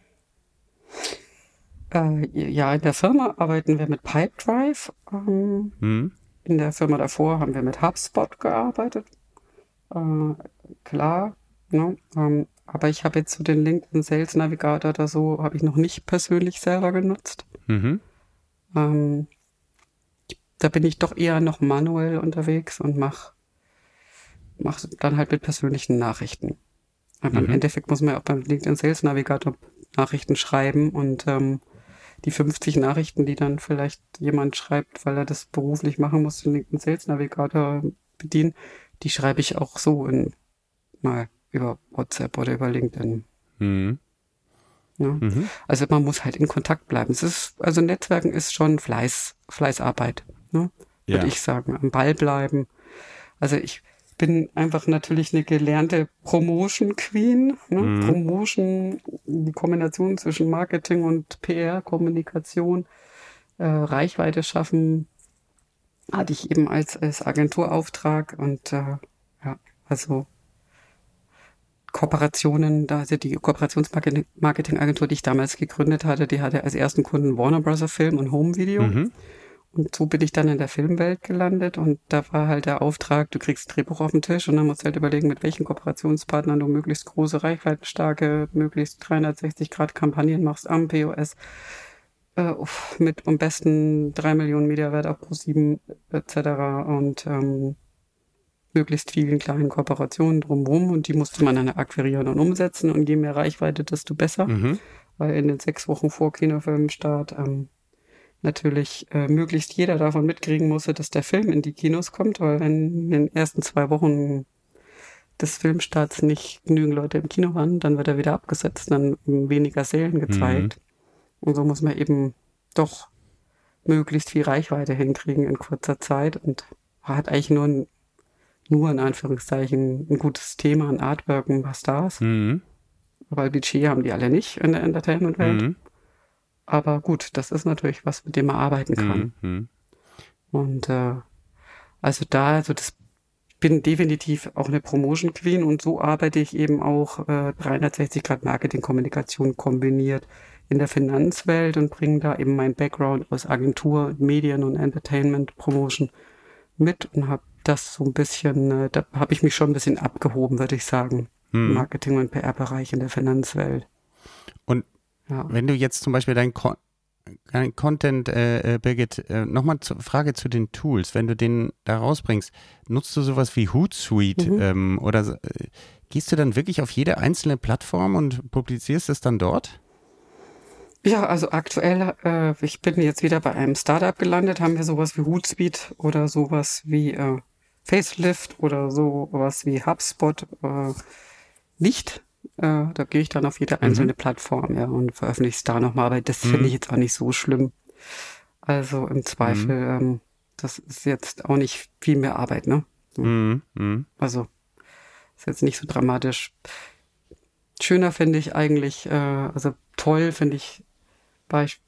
Äh, ja, in der Firma arbeiten wir mit Pipedrive. Ähm, mhm. In der Firma davor haben wir mit HubSpot gearbeitet. Äh, klar, ne? Ähm, aber ich habe jetzt so den LinkedIn Sales Navigator oder so, habe ich noch nicht persönlich selber genutzt. Mhm. Ähm, da bin ich doch eher noch manuell unterwegs und mache mach dann halt mit persönlichen Nachrichten. Aber mhm. im Endeffekt muss man ja auch beim LinkedIn Sales Navigator Nachrichten schreiben und ähm, die 50 Nachrichten, die dann vielleicht jemand schreibt, weil er das beruflich machen muss, den LinkedIn Sales Navigator bedienen, die schreibe ich auch so in, mal über WhatsApp oder über LinkedIn. Mhm. Ja. Mhm. Also man muss halt in Kontakt bleiben. Es ist, also Netzwerken ist schon Fleiß, Fleißarbeit, ne? würde ja. ich sagen. Am Ball bleiben. Also ich bin einfach natürlich eine gelernte Promotion Queen. Ne? Mhm. Promotion, die Kombination zwischen Marketing und PR, Kommunikation, äh, Reichweite schaffen, hatte ich eben als, als Agenturauftrag und äh, ja, also Kooperationen, da also die Kooperationsmarketingagentur, die ich damals gegründet hatte, die hatte als ersten Kunden Warner Bros. Film und Home Video. Mhm. Und so bin ich dann in der Filmwelt gelandet und da war halt der Auftrag, du kriegst ein Drehbuch auf den Tisch und dann musst du halt überlegen, mit welchen Kooperationspartnern du möglichst große, reichweitenstarke, möglichst 360-Grad-Kampagnen machst am POS. Äh, mit am besten drei Millionen Mediawert auf Pro 7 etc. und ähm, möglichst vielen kleinen Kooperationen drumherum und die musste man dann akquirieren und umsetzen und je mehr Reichweite, desto besser. Mhm. Weil in den sechs Wochen vor Kinofilmstart ähm, natürlich äh, möglichst jeder davon mitkriegen musste, dass der Film in die Kinos kommt, weil wenn in den ersten zwei Wochen des Filmstarts nicht genügend Leute im Kino waren, dann wird er wieder abgesetzt, dann weniger Sälen gezeigt. Mhm. Und so muss man eben doch möglichst viel Reichweite hinkriegen in kurzer Zeit und hat eigentlich nur ein, nur in Anführungszeichen ein gutes Thema, ein Artwork, ein paar Stars. Mhm. Weil Budget haben die alle nicht in der Entertainment-Welt. Mhm. Aber gut, das ist natürlich was, mit dem man arbeiten kann. Mhm. Und äh, also da, also das bin definitiv auch eine Promotion Queen und so arbeite ich eben auch äh, 360 Grad Marketing Kommunikation kombiniert in der Finanzwelt und bringe da eben mein Background aus Agentur, Medien und Entertainment Promotion mit und habe das so ein bisschen, äh, da habe ich mich schon ein bisschen abgehoben, würde ich sagen. Hm. Marketing- und PR-Bereich in der Finanzwelt. Und ja. Wenn du jetzt zum Beispiel dein, Con dein Content, äh, äh, Birgit, äh, nochmal zur Frage zu den Tools, wenn du den da rausbringst, nutzt du sowas wie Hootsuite mhm. ähm, oder äh, gehst du dann wirklich auf jede einzelne Plattform und publizierst es dann dort? Ja, also aktuell, äh, ich bin jetzt wieder bei einem Startup gelandet, haben wir sowas wie Hootsuite oder sowas wie äh, Facelift oder sowas wie HubSpot äh, nicht. Äh, da gehe ich dann auf jede einzelne mhm. Plattform ja, und veröffentliche es da nochmal, aber das mhm. finde ich jetzt auch nicht so schlimm. Also im Zweifel, mhm. ähm, das ist jetzt auch nicht viel mehr Arbeit, ne? Mhm. Mhm. Also ist jetzt nicht so dramatisch. Schöner finde ich eigentlich, äh, also toll finde ich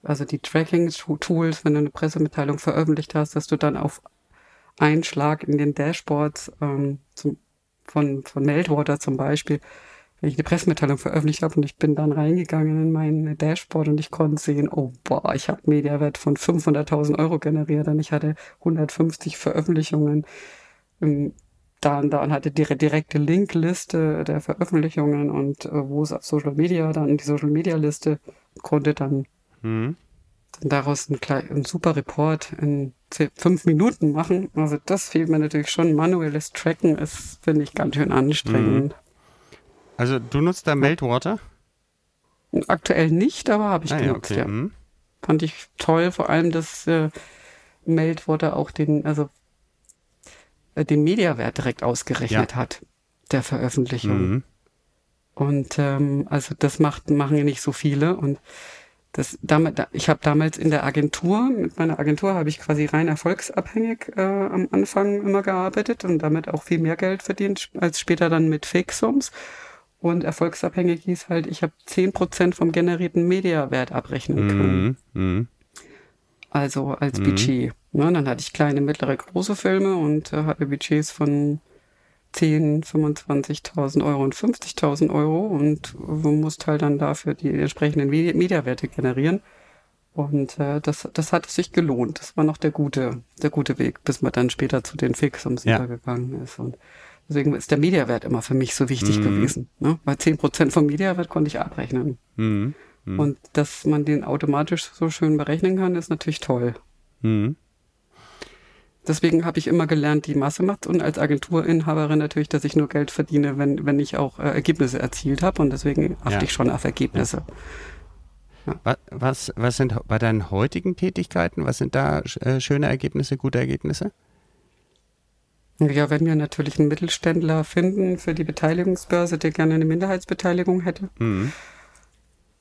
also die Tracking-Tools, wenn du eine Pressemitteilung veröffentlicht hast, dass du dann auf einen Schlag in den Dashboards ähm, zum, von, von Meltwater zum Beispiel wenn ich eine Pressemitteilung veröffentlicht habe und ich bin dann reingegangen in mein Dashboard und ich konnte sehen, oh boah, ich habe Mediawert von 500.000 Euro generiert und ich hatte 150 Veröffentlichungen. Dann, dann hatte die direkte Linkliste der Veröffentlichungen und äh, wo es auf Social Media, dann in die Social Media Liste, konnte dann, mhm. dann daraus einen, einen super Report in fünf Minuten machen. Also das fehlt mir natürlich schon. Manuelles Tracken ist, finde ich, ganz schön anstrengend. Also du nutzt da Meltwater? Aktuell nicht, aber habe ich ah, genutzt, ja. Okay. ja. Mhm. Fand ich toll, vor allem, dass äh, Meltwater auch den, also äh, den Mediawert direkt ausgerechnet ja. hat, der Veröffentlichung. Mhm. Und ähm, also das macht, machen ja nicht so viele. Und das damit, ich habe damals in der Agentur, mit meiner Agentur habe ich quasi rein erfolgsabhängig äh, am Anfang immer gearbeitet und damit auch viel mehr Geld verdient als später dann mit Fixums. Und erfolgsabhängig hieß halt, ich habe zehn Prozent vom generierten Mediawert abrechnen können. Mhm. Mhm. Also als mhm. Budget. Ne, dann hatte ich kleine, mittlere, große Filme und äh, hatte Budgets von 10, 25.000 Euro und 50.000 Euro und äh, musste halt dann dafür die entsprechenden Mediawerte generieren. Und äh, das, das hat sich gelohnt. Das war noch der gute, der gute Weg, bis man dann später zu den Fixums ja. übergegangen ist. Und Deswegen ist der Mediawert immer für mich so wichtig mhm. gewesen. Ne? Weil zehn Prozent vom Mediawert konnte ich abrechnen. Mhm. Mhm. Und dass man den automatisch so schön berechnen kann, ist natürlich toll. Mhm. Deswegen habe ich immer gelernt, die Masse macht und als Agenturinhaberin natürlich, dass ich nur Geld verdiene, wenn, wenn ich auch äh, Ergebnisse erzielt habe und deswegen achte ja. ich schon auf Ergebnisse. Ja. Ja. Was, was sind bei deinen heutigen Tätigkeiten, was sind da äh, schöne Ergebnisse, gute Ergebnisse? Ja, wenn wir natürlich einen Mittelständler finden für die Beteiligungsbörse, der gerne eine Minderheitsbeteiligung hätte. Mhm.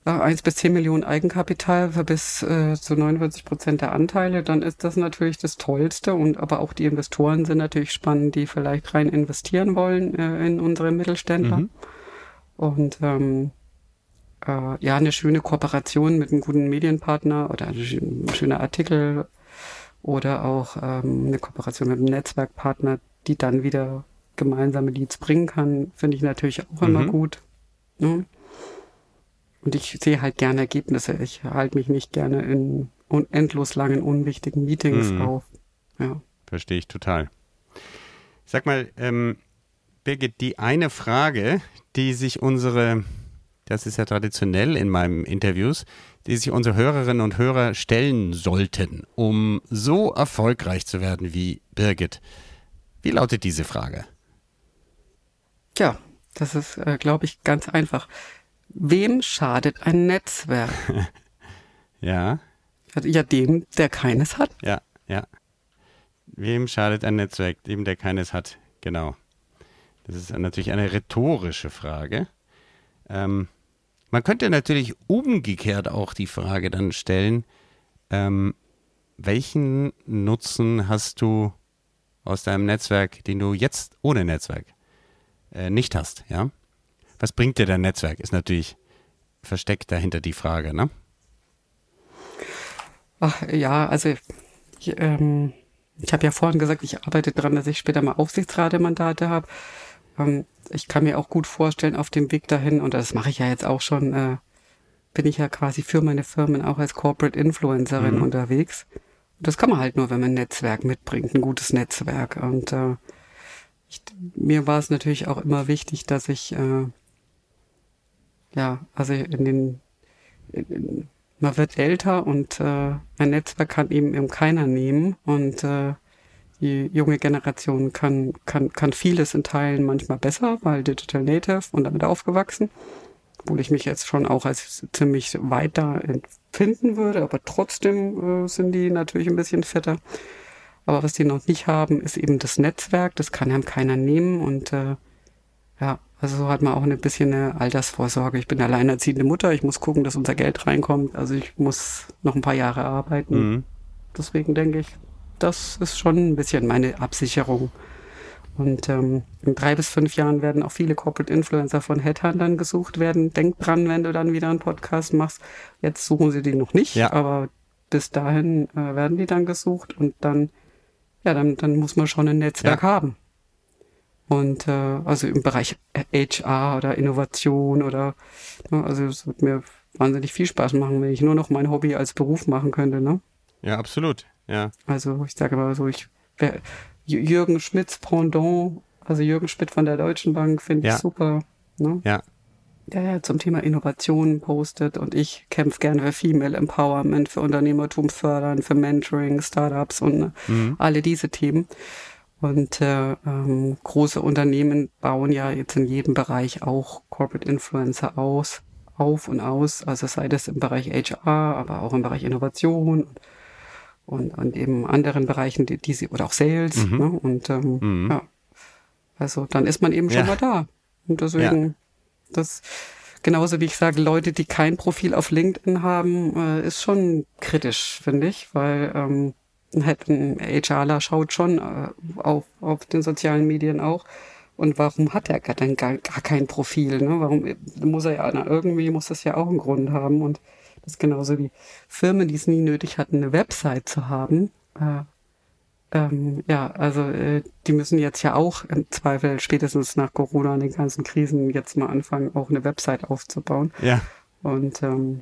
1 bis 10 Millionen Eigenkapital für bis äh, zu 49 Prozent der Anteile, dann ist das natürlich das Tollste. Und aber auch die Investoren sind natürlich spannend, die vielleicht rein investieren wollen äh, in unsere Mittelständler. Mhm. Und ähm, äh, ja, eine schöne Kooperation mit einem guten Medienpartner oder ein schöner Artikel oder auch ähm, eine Kooperation mit einem Netzwerkpartner, die dann wieder gemeinsame Leads bringen kann, finde ich natürlich auch mhm. immer gut. Ne? Und ich sehe halt gerne Ergebnisse. Ich halte mich nicht gerne in endlos langen, unwichtigen Meetings mhm. auf. Ja. Verstehe ich total. Sag mal, ähm, Birgit, die eine Frage, die sich unsere, das ist ja traditionell in meinen Interviews, die sich unsere Hörerinnen und Hörer stellen sollten, um so erfolgreich zu werden wie Birgit. Wie lautet diese Frage? Tja, das ist, äh, glaube ich, ganz einfach. Wem schadet ein Netzwerk? ja. Ja, dem, der keines hat. Ja, ja. Wem schadet ein Netzwerk? Dem, der keines hat. Genau. Das ist natürlich eine rhetorische Frage. Ähm, man könnte natürlich umgekehrt auch die Frage dann stellen, ähm, welchen Nutzen hast du aus deinem Netzwerk, den du jetzt ohne Netzwerk äh, nicht hast, ja? Was bringt dir dein Netzwerk? Ist natürlich versteckt dahinter die Frage, ne? Ach ja, also ich, ähm, ich habe ja vorhin gesagt, ich arbeite daran, dass ich später mal Aufsichtsratmandate habe. Ähm, ich kann mir auch gut vorstellen, auf dem Weg dahin, und das mache ich ja jetzt auch schon, äh, bin ich ja quasi für meine Firmen auch als Corporate Influencerin mhm. unterwegs. Und das kann man halt nur, wenn man ein Netzwerk mitbringt, ein gutes Netzwerk. Und äh, ich, mir war es natürlich auch immer wichtig, dass ich äh, ja, also in den in, man wird älter und äh, ein Netzwerk kann eben eben keiner nehmen und äh, die junge Generation kann, kann, kann vieles in Teilen manchmal besser, weil Digital Native und damit aufgewachsen, obwohl ich mich jetzt schon auch als ziemlich weit da empfinden würde, aber trotzdem äh, sind die natürlich ein bisschen fitter. Aber was die noch nicht haben, ist eben das Netzwerk, das kann einem keiner nehmen und äh, ja, also so hat man auch ein bisschen eine Altersvorsorge. Ich bin alleinerziehende Mutter, ich muss gucken, dass unser Geld reinkommt. Also ich muss noch ein paar Jahre arbeiten. Mhm. Deswegen denke ich, das ist schon ein bisschen meine Absicherung. Und ähm, in drei bis fünf Jahren werden auch viele Corporate Influencer von Headhuntern gesucht werden. Denk dran, wenn du dann wieder einen Podcast machst. Jetzt suchen sie die noch nicht, ja. aber bis dahin äh, werden die dann gesucht und dann, ja, dann, dann muss man schon ein Netzwerk ja. haben. Und äh, also im Bereich HR oder Innovation oder ne, also es wird mir wahnsinnig viel Spaß machen, wenn ich nur noch mein Hobby als Beruf machen könnte, ne? Ja, absolut. Ja. Also ich sage mal so, ich wär, Jürgen Schmidts Pendant, also Jürgen Schmidt von der Deutschen Bank, finde ich super. Ne? Ja. Der ja zum Thema Innovation postet und ich kämpfe gerne für Female Empowerment, für Unternehmertum fördern, für Mentoring, Startups und ne, mhm. alle diese Themen. Und äh, ähm, große Unternehmen bauen ja jetzt in jedem Bereich auch Corporate Influencer aus, auf und aus, also sei das im Bereich HR, aber auch im Bereich Innovation und, und eben anderen Bereichen, die, die sie, oder auch Sales. Mhm. Ne? Und ähm, mhm. ja, also dann ist man eben schon ja. mal da. Und deswegen, ja. das genauso wie ich sage, Leute, die kein Profil auf LinkedIn haben, äh, ist schon kritisch, finde ich, weil ähm, halt ein HRler schaut schon äh, auf, auf den sozialen Medien auch. Und warum hat er dann gar, gar kein Profil? Ne? Warum muss er ja, na, irgendwie muss das ja auch einen Grund haben. Und das ist genauso wie Firmen, die es nie nötig hatten, eine Website zu haben. Äh, ähm, ja, also äh, die müssen jetzt ja auch im Zweifel spätestens nach Corona und den ganzen Krisen jetzt mal anfangen, auch eine Website aufzubauen. Ja. Und ähm,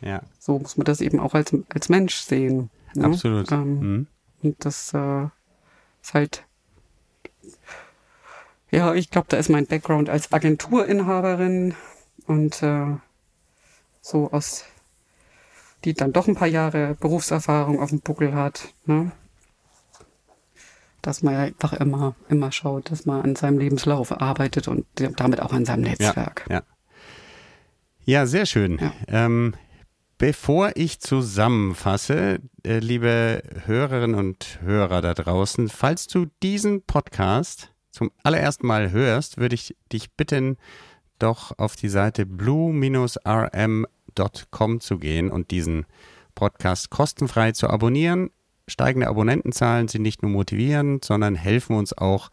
ja. so muss man das eben auch als, als Mensch sehen. Ne? Absolut. Ähm, mhm. Und das äh, ist halt, ja, ich glaube, da ist mein Background als Agenturinhaberin und äh, so aus, die dann doch ein paar Jahre Berufserfahrung auf dem Buckel hat, ne? dass man einfach immer, immer schaut, dass man an seinem Lebenslauf arbeitet und damit auch an seinem Netzwerk. Ja, ja. ja sehr schön. Ja. Ähm, Bevor ich zusammenfasse, äh, liebe Hörerinnen und Hörer da draußen, falls du diesen Podcast zum allerersten Mal hörst, würde ich dich bitten, doch auf die Seite blue-rm.com zu gehen und diesen Podcast kostenfrei zu abonnieren. Steigende Abonnentenzahlen sind nicht nur motivierend, sondern helfen uns auch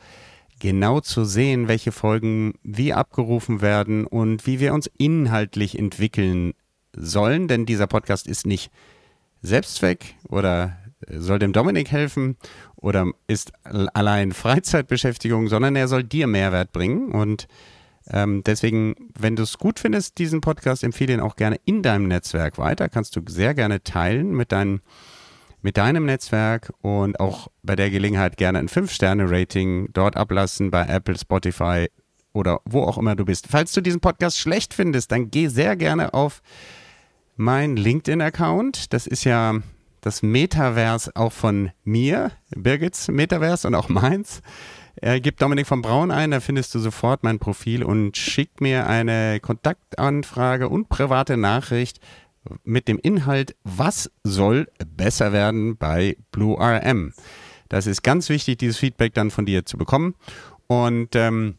genau zu sehen, welche Folgen wie abgerufen werden und wie wir uns inhaltlich entwickeln sollen, denn dieser Podcast ist nicht Selbstzweck oder soll dem Dominik helfen oder ist allein Freizeitbeschäftigung, sondern er soll dir Mehrwert bringen und Ähm, deswegen, wenn du es gut findest, diesen Podcast, empfehle ihn auch gerne in deinem Netzwerk weiter. Kannst du sehr gerne teilen mit, dein, mit deinem Netzwerk und auch bei der Gelegenheit gerne ein 5-Sterne-Rating dort ablassen bei Apple, Spotify oder wo auch immer du bist. Falls du diesen Podcast schlecht findest, dann geh sehr gerne auf mein LinkedIn-Account. Das ist ja das Metaverse auch von mir, Birgits Metaverse und auch meins. Äh, gib Dominik von Braun ein, da findest du sofort mein Profil und schick mir eine Kontaktanfrage und private Nachricht mit dem Inhalt, was soll besser werden bei Blue RM. Das ist ganz wichtig, dieses Feedback dann von dir zu bekommen. Und ähm,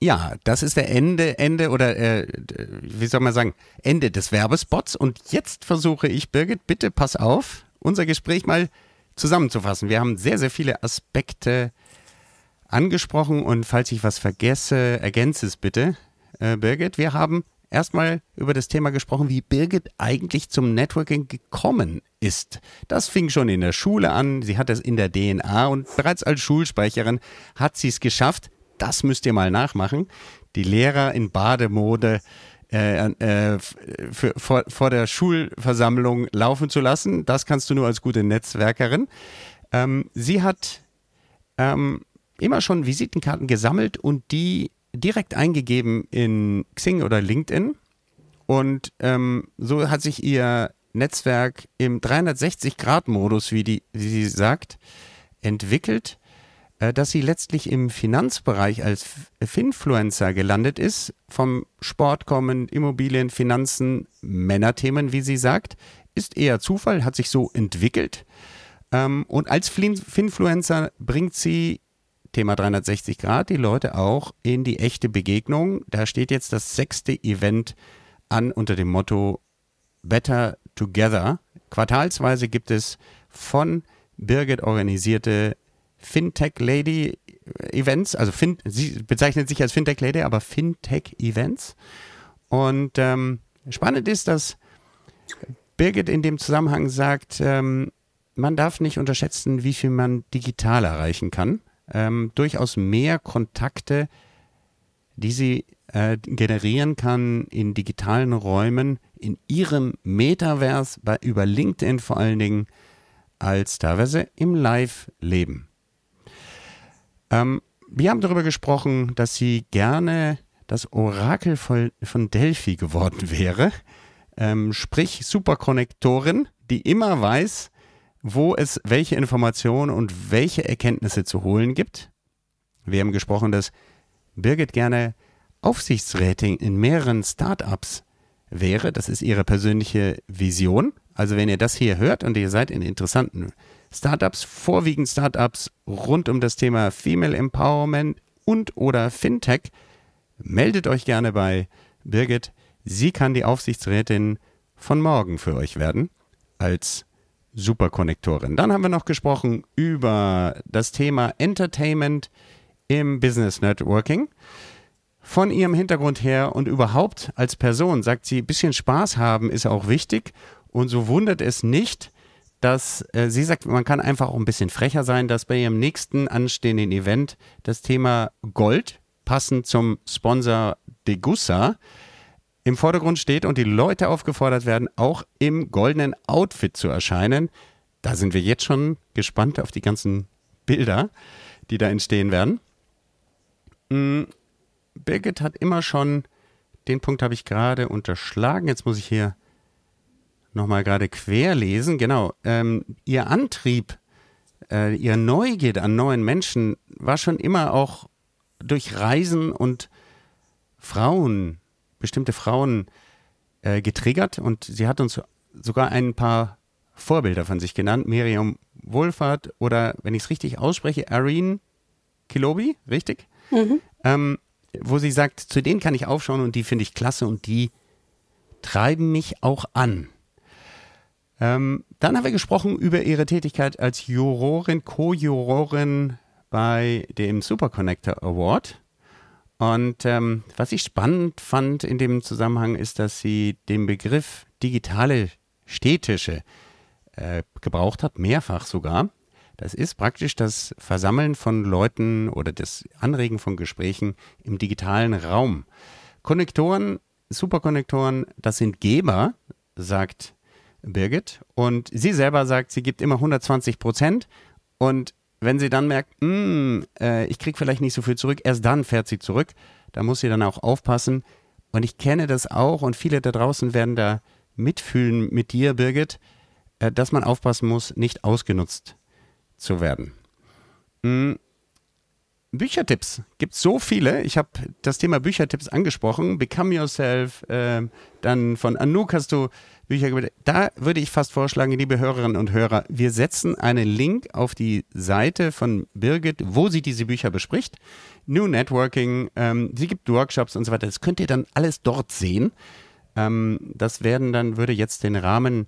ja, das ist der Ende, Ende oder äh, wie soll man sagen, Ende des Werbespots. Und jetzt versuche ich, Birgit, bitte pass auf, unser Gespräch mal zusammenzufassen. Wir haben sehr, sehr viele Aspekte angesprochen und falls ich was vergesse, ergänze es bitte, äh, Birgit. Wir haben erstmal über das Thema gesprochen, wie Birgit eigentlich zum Networking gekommen ist. Das fing schon in der Schule an, sie hat es in der DNA und bereits als Schulsprecherin hat sie es geschafft. Das müsst ihr mal nachmachen. Die Lehrer in Bademode äh, äh, für, vor, vor der Schulversammlung laufen zu lassen. Das kannst du nur als gute Netzwerkerin. Ähm, sie hat ähm, immer schon Visitenkarten gesammelt und die direkt eingegeben in Xing oder LinkedIn. Und ähm, so hat sich ihr Netzwerk im 360-Grad-Modus, wie, wie sie sagt, entwickelt, äh, dass sie letztlich im Finanzbereich als Finfluencer gelandet ist. Vom Sport kommen Immobilien, Finanzen, Männerthemen, wie sie sagt. Ist eher Zufall, hat sich so entwickelt. Ähm, und als Finfluencer bringt sie Thema 360 Grad, die Leute auch in die echte Begegnung. Da steht jetzt das sechste Event an unter dem Motto Better Together. Quartalsweise gibt es von Birgit organisierte Fintech Lady Events, also fin sie bezeichnet sich als Fintech Lady, aber Fintech Events. Und ähm, spannend ist, dass Birgit in dem Zusammenhang sagt, ähm, man darf nicht unterschätzen, wie viel man digital erreichen kann ähm, durchaus mehr Kontakte, die sie äh, generieren kann in digitalen Räumen, in ihrem Metaverse, bei, über LinkedIn vor allen Dingen, als teilweise im Live-Leben. Ähm, wir haben darüber gesprochen, dass sie gerne das Orakel von, Delphi geworden wäre, ähm, sprich Superkonnektorin, die immer weiß, wo es welche Informationen und welche Erkenntnisse zu holen gibt. Wir haben gesprochen, dass Birgit gerne Aufsichtsrätin in mehreren Startups wäre. Das ist ihre persönliche Vision. Also wenn ihr das hier hört und ihr seid in interessanten Startups, vorwiegend Startups rund um das Thema Female Empowerment und oder Fintech, meldet euch gerne bei Birgit. Sie kann die Aufsichtsrätin von morgen für euch werden als Superkonnektorin. Dann haben wir noch gesprochen über das Thema Entertainment im Business Networking. Von ihrem Hintergrund her und überhaupt als Person sagt sie, ein bisschen Spaß haben ist auch wichtig. Und so wundert es nicht, dass äh, sie sagt, man kann einfach auch ein bisschen frecher sein, dass bei ihrem nächsten anstehenden Event das Thema Gold, passend zum Sponsor Degussa, im Vordergrund steht und die Leute aufgefordert werden, auch im goldenen Outfit zu erscheinen. Da sind wir jetzt schon gespannt auf die ganzen Bilder, die da entstehen werden. Mm, Birgit hat immer schon, den Punkt habe ich gerade unterschlagen, jetzt muss ich hier nochmal gerade quer lesen. Genau, ähm, ihr Antrieb, äh, ihre Neugierde an neuen Menschen war schon immer auch durch Reisen und Frauen bestimmte Frauen äh, getriggert und sie hat uns sogar ein paar Vorbilder von sich genannt. Miriam Wohlfahrt oder, wenn ich es richtig ausspreche, Irene Kilobi, richtig? Mhm. Ähm, wo sie sagt, zu denen kann ich aufschauen und die finde ich klasse und die treiben mich auch an. Ähm, dann haben wir gesprochen über ihre Tätigkeit als Jurorin, Co-Jurorin bei dem Superconnector Award. Und ähm, was ich spannend fand in dem Zusammenhang ist, dass sie den Begriff digitale Städtische äh, gebraucht hat, mehrfach sogar. Das ist praktisch das Versammeln von Leuten oder das Anregen von Gesprächen im digitalen Raum. Konnektoren, Superkonnektoren, das sind Geber, sagt Birgit. Und sie selber sagt, sie gibt immer 120 Prozent. Und wenn sie dann merkt, hm, äh, ich kriege vielleicht nicht so viel zurück, erst dann fährt sie zurück. Da muss sie dann auch aufpassen. Und ich kenne das auch und viele da draußen werden da mitfühlen mit dir, Birgit, äh, dass man aufpassen muss, nicht ausgenutzt zu werden. Hm. Büchertipps gibt so viele. Ich habe das Thema Büchertipps angesprochen. Become Yourself, äh, dann von Anouk hast du Bücher gemacht. Da würde ich fast vorschlagen, liebe Hörerinnen und Hörer, wir setzen einen Link auf die Seite von Birgit, wo sie diese Bücher bespricht. New Networking, ähm, sie gibt Workshops und so weiter. Das könnt ihr dann alles dort sehen. Ähm, das werden dann, würde jetzt den Rahmen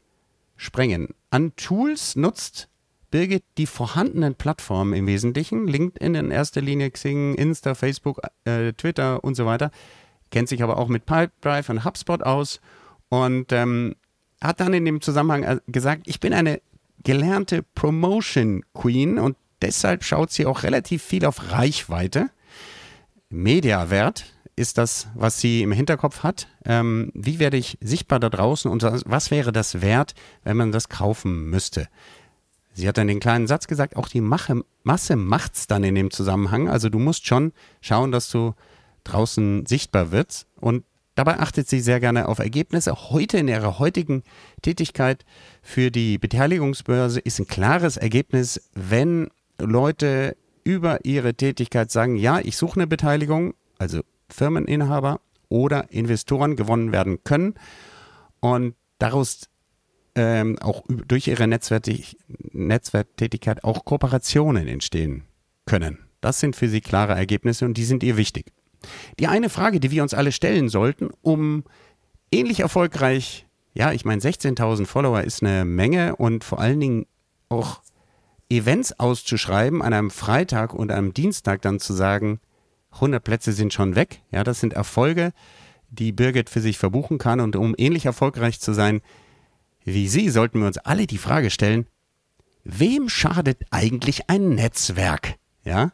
sprengen. An Tools nutzt Birgit die vorhandenen Plattformen im Wesentlichen, LinkedIn in erster Linie, Xing, Insta, Facebook, äh, Twitter und so weiter, kennt sich aber auch mit Pipedrive und HubSpot aus und ähm, hat dann in dem Zusammenhang äh, gesagt, ich bin eine gelernte Promotion Queen und deshalb schaut sie auch relativ viel auf Reichweite. Mediawert ist das, was sie im Hinterkopf hat. Ähm, wie werde ich sichtbar da draußen und was wäre das wert, wenn man das kaufen müsste? Sie hat dann den kleinen Satz gesagt, auch die Mache, Masse macht's dann in dem Zusammenhang. Also du musst schon schauen, dass du draußen sichtbar wirst. Und dabei achtet sie sehr gerne auf Ergebnisse. Heute in ihrer heutigen Tätigkeit für die Beteiligungsbörse ist ein klares Ergebnis, wenn Leute über ihre Tätigkeit sagen, ja, ich suche eine Beteiligung, also Firmeninhaber oder Investoren gewonnen werden können und daraus ähm, auch durch ihre Netzwerktätigkeit auch Kooperationen entstehen können. Das sind für sie klare Ergebnisse und die sind ihr wichtig. Die eine Frage, die wir uns alle stellen sollten, um ähnlich erfolgreich, ja, ich meine 16.000 Follower ist eine Menge und vor allen Dingen auch Events auszuschreiben an einem Freitag und einem Dienstag dann zu sagen, 100 Plätze sind schon weg. Ja, das sind Erfolge, die Birgit für sich verbuchen kann. Und um ähnlich erfolgreich zu sein wie Sie, sollten wir uns alle die Frage stellen, wem schadet eigentlich ein Netzwerk? Ja,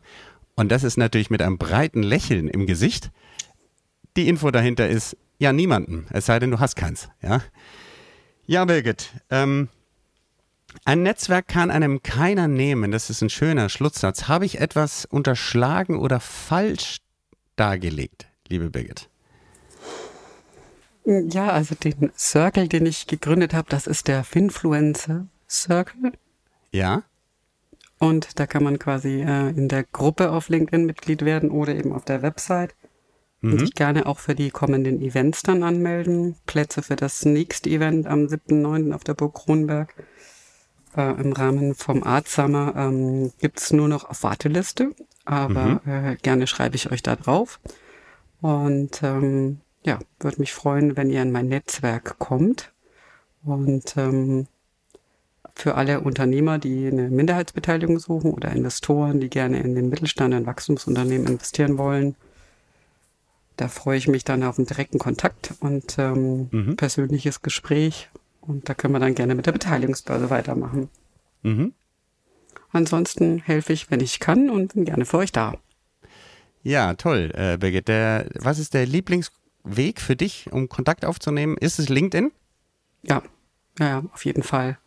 und das ist natürlich mit einem breiten Lächeln im Gesicht. Die Info dahinter ist, ja, niemanden, es sei denn, du hast keins. Ja, ja Birgit, ähm, ein Netzwerk kann einem keiner nehmen. Das ist ein schöner Schlusssatz. Habe ich etwas unterschlagen oder falsch dargelegt, liebe Birgit? Ja, also den Circle, den ich gegründet habe, das ist der Finfluencer Circle. Ja. Und da kann man quasi äh, in der Gruppe auf LinkedIn Mitglied werden oder eben auf der Website. Mhm. Und sich gerne auch für die kommenden Events dann anmelden. Plätze für das nächste Event am 7.9. auf der Burg Kronberg äh, im Rahmen vom Art Summer ähm, gibt nur noch auf Warteliste, aber mhm. äh, gerne schreibe ich euch da drauf. Und ähm, ja, würde mich freuen, wenn ihr in mein Netzwerk kommt. Und ähm, für alle Unternehmer, die eine Minderheitsbeteiligung suchen oder Investoren, die gerne in den Mittelstand, in Wachstumsunternehmen investieren wollen, da freue ich mich dann auf einen direkten Kontakt und ähm, mhm. persönliches Gespräch und da können wir dann gerne mit der Beteiligungsbörse weitermachen. Mhm. Ansonsten helfe ich, wenn ich kann und bin gerne für euch da. Ja, toll, äh, Birgit. Der, was ist der Lieblingsweg für dich, um Kontakt aufzunehmen? Ist es LinkedIn? Ja, ja, ja auf jeden Fall.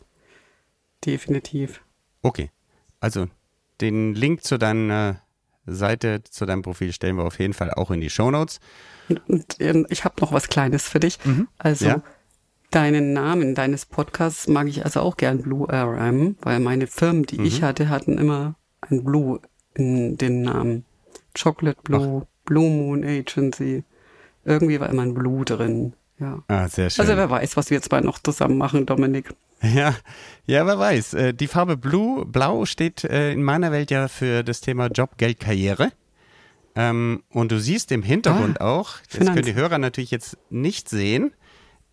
Definitiv. Okay. Also den Link zu deiner Seite, zu deinem Profil stellen wir auf jeden Fall auch in die Show Notes. Und, und ähm, ich habe noch was Kleines für dich. Mhm. Also ja? Deinen Namen deines Podcasts mag ich also auch gern Blue RM, weil meine Firmen, die mhm. ich hatte, hatten immer ein Blue in den Namen. Chocolate Blue, Ach. Blue Moon Agency. Irgendwie war immer ein Blue drin. Ja. Ah, sehr schön. Also wer weiß, was wir jetzt bald noch zusammen machen, Dominik. Ja, ja, wer weiß. Äh, die Farbe Blue, Blau steht äh, in meiner Welt ja für das Thema Job, Geld, Karriere. Ähm, und du siehst im Hintergrund ah, auch, das Finanz. können die Hörer natürlich jetzt nicht sehen,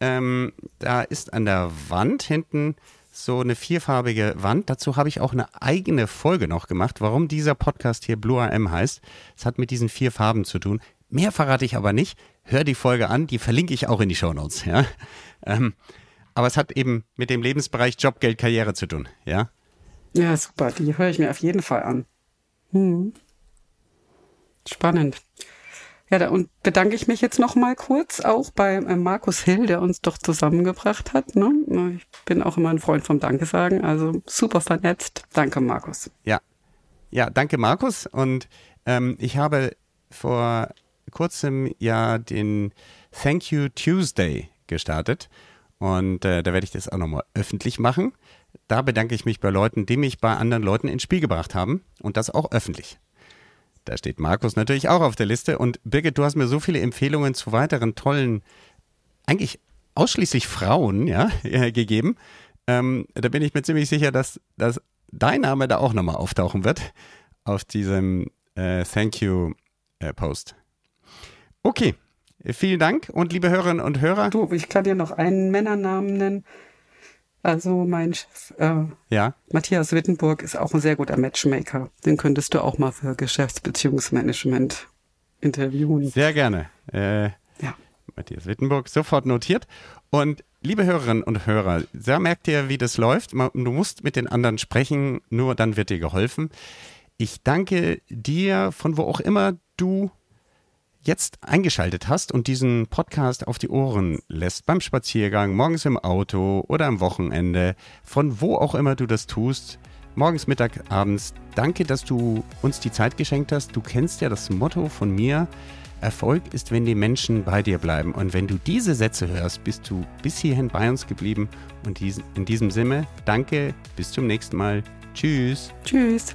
ähm, da ist an der Wand hinten so eine vierfarbige Wand. Dazu habe ich auch eine eigene Folge noch gemacht, warum dieser Podcast hier Blue AM heißt. Es hat mit diesen vier Farben zu tun. Mehr verrate ich aber nicht. Hör die Folge an, die verlinke ich auch in die Show Notes. Ja? Ähm, aber es hat eben mit dem Lebensbereich Job, Geld, Karriere zu tun. Ja? Ja, super. Die höre ich mir auf jeden Fall an. Hm. Spannend. Ja, da und bedanke ich mich jetzt noch mal kurz auch bei äh, Markus Hill, der uns doch zusammengebracht hat. Ne? Ich bin auch immer ein Freund vom Danke sagen, also super vernetzt. Danke, Markus. Ja, ja, danke, Markus. Und ähm, ich habe vor kurzem ja den Thank You Tuesday gestartet. Und äh, da werde ich das auch nochmal öffentlich machen. Da bedanke ich mich bei Leuten, die mich bei anderen Leuten ins Spiel gebracht haben. Und das auch öffentlich. Da steht Markus natürlich auch auf der Liste. Und Birgit, du hast mir so viele Empfehlungen zu weiteren tollen, eigentlich ausschließlich Frauen, ja, gegeben. Ähm, da bin ich mir ziemlich sicher, dass, dass dein Name da auch nochmal auftauchen wird auf diesem äh, Thank You äh, Post. Okay, vielen Dank und liebe Hörerinnen und Hörer. Du, ich kann dir noch einen Männernamen nennen. Also mein Chef, äh, ja? Matthias Wittenburg, ist auch ein sehr guter Matchmaker. Den könntest du auch mal für Geschäftsbeziehungsmanagement interviewen. Sehr gerne. Äh, ja. Matthias Wittenburg, sofort notiert. Und liebe Hörerinnen und Hörer, da merkt ihr, wie das läuft. Du musst mit den anderen sprechen, nur dann wird dir geholfen. Ich danke dir, von wo auch immer du jetzt eingeschaltet hast und diesen Podcast auf die Ohren lässt, beim Spaziergang, morgens im Auto oder am Wochenende, von wo auch immer du das tust, morgens, Mittag, abends, danke, dass du uns die Zeit geschenkt hast. Du kennst ja das Motto von mir. Erfolg ist, wenn die Menschen bei dir bleiben. Und wenn du diese Sätze hörst, bist du bis hierhin bei uns geblieben. Und in diesem Sinne, danke, bis zum nächsten Mal. Tschüss. Tschüss.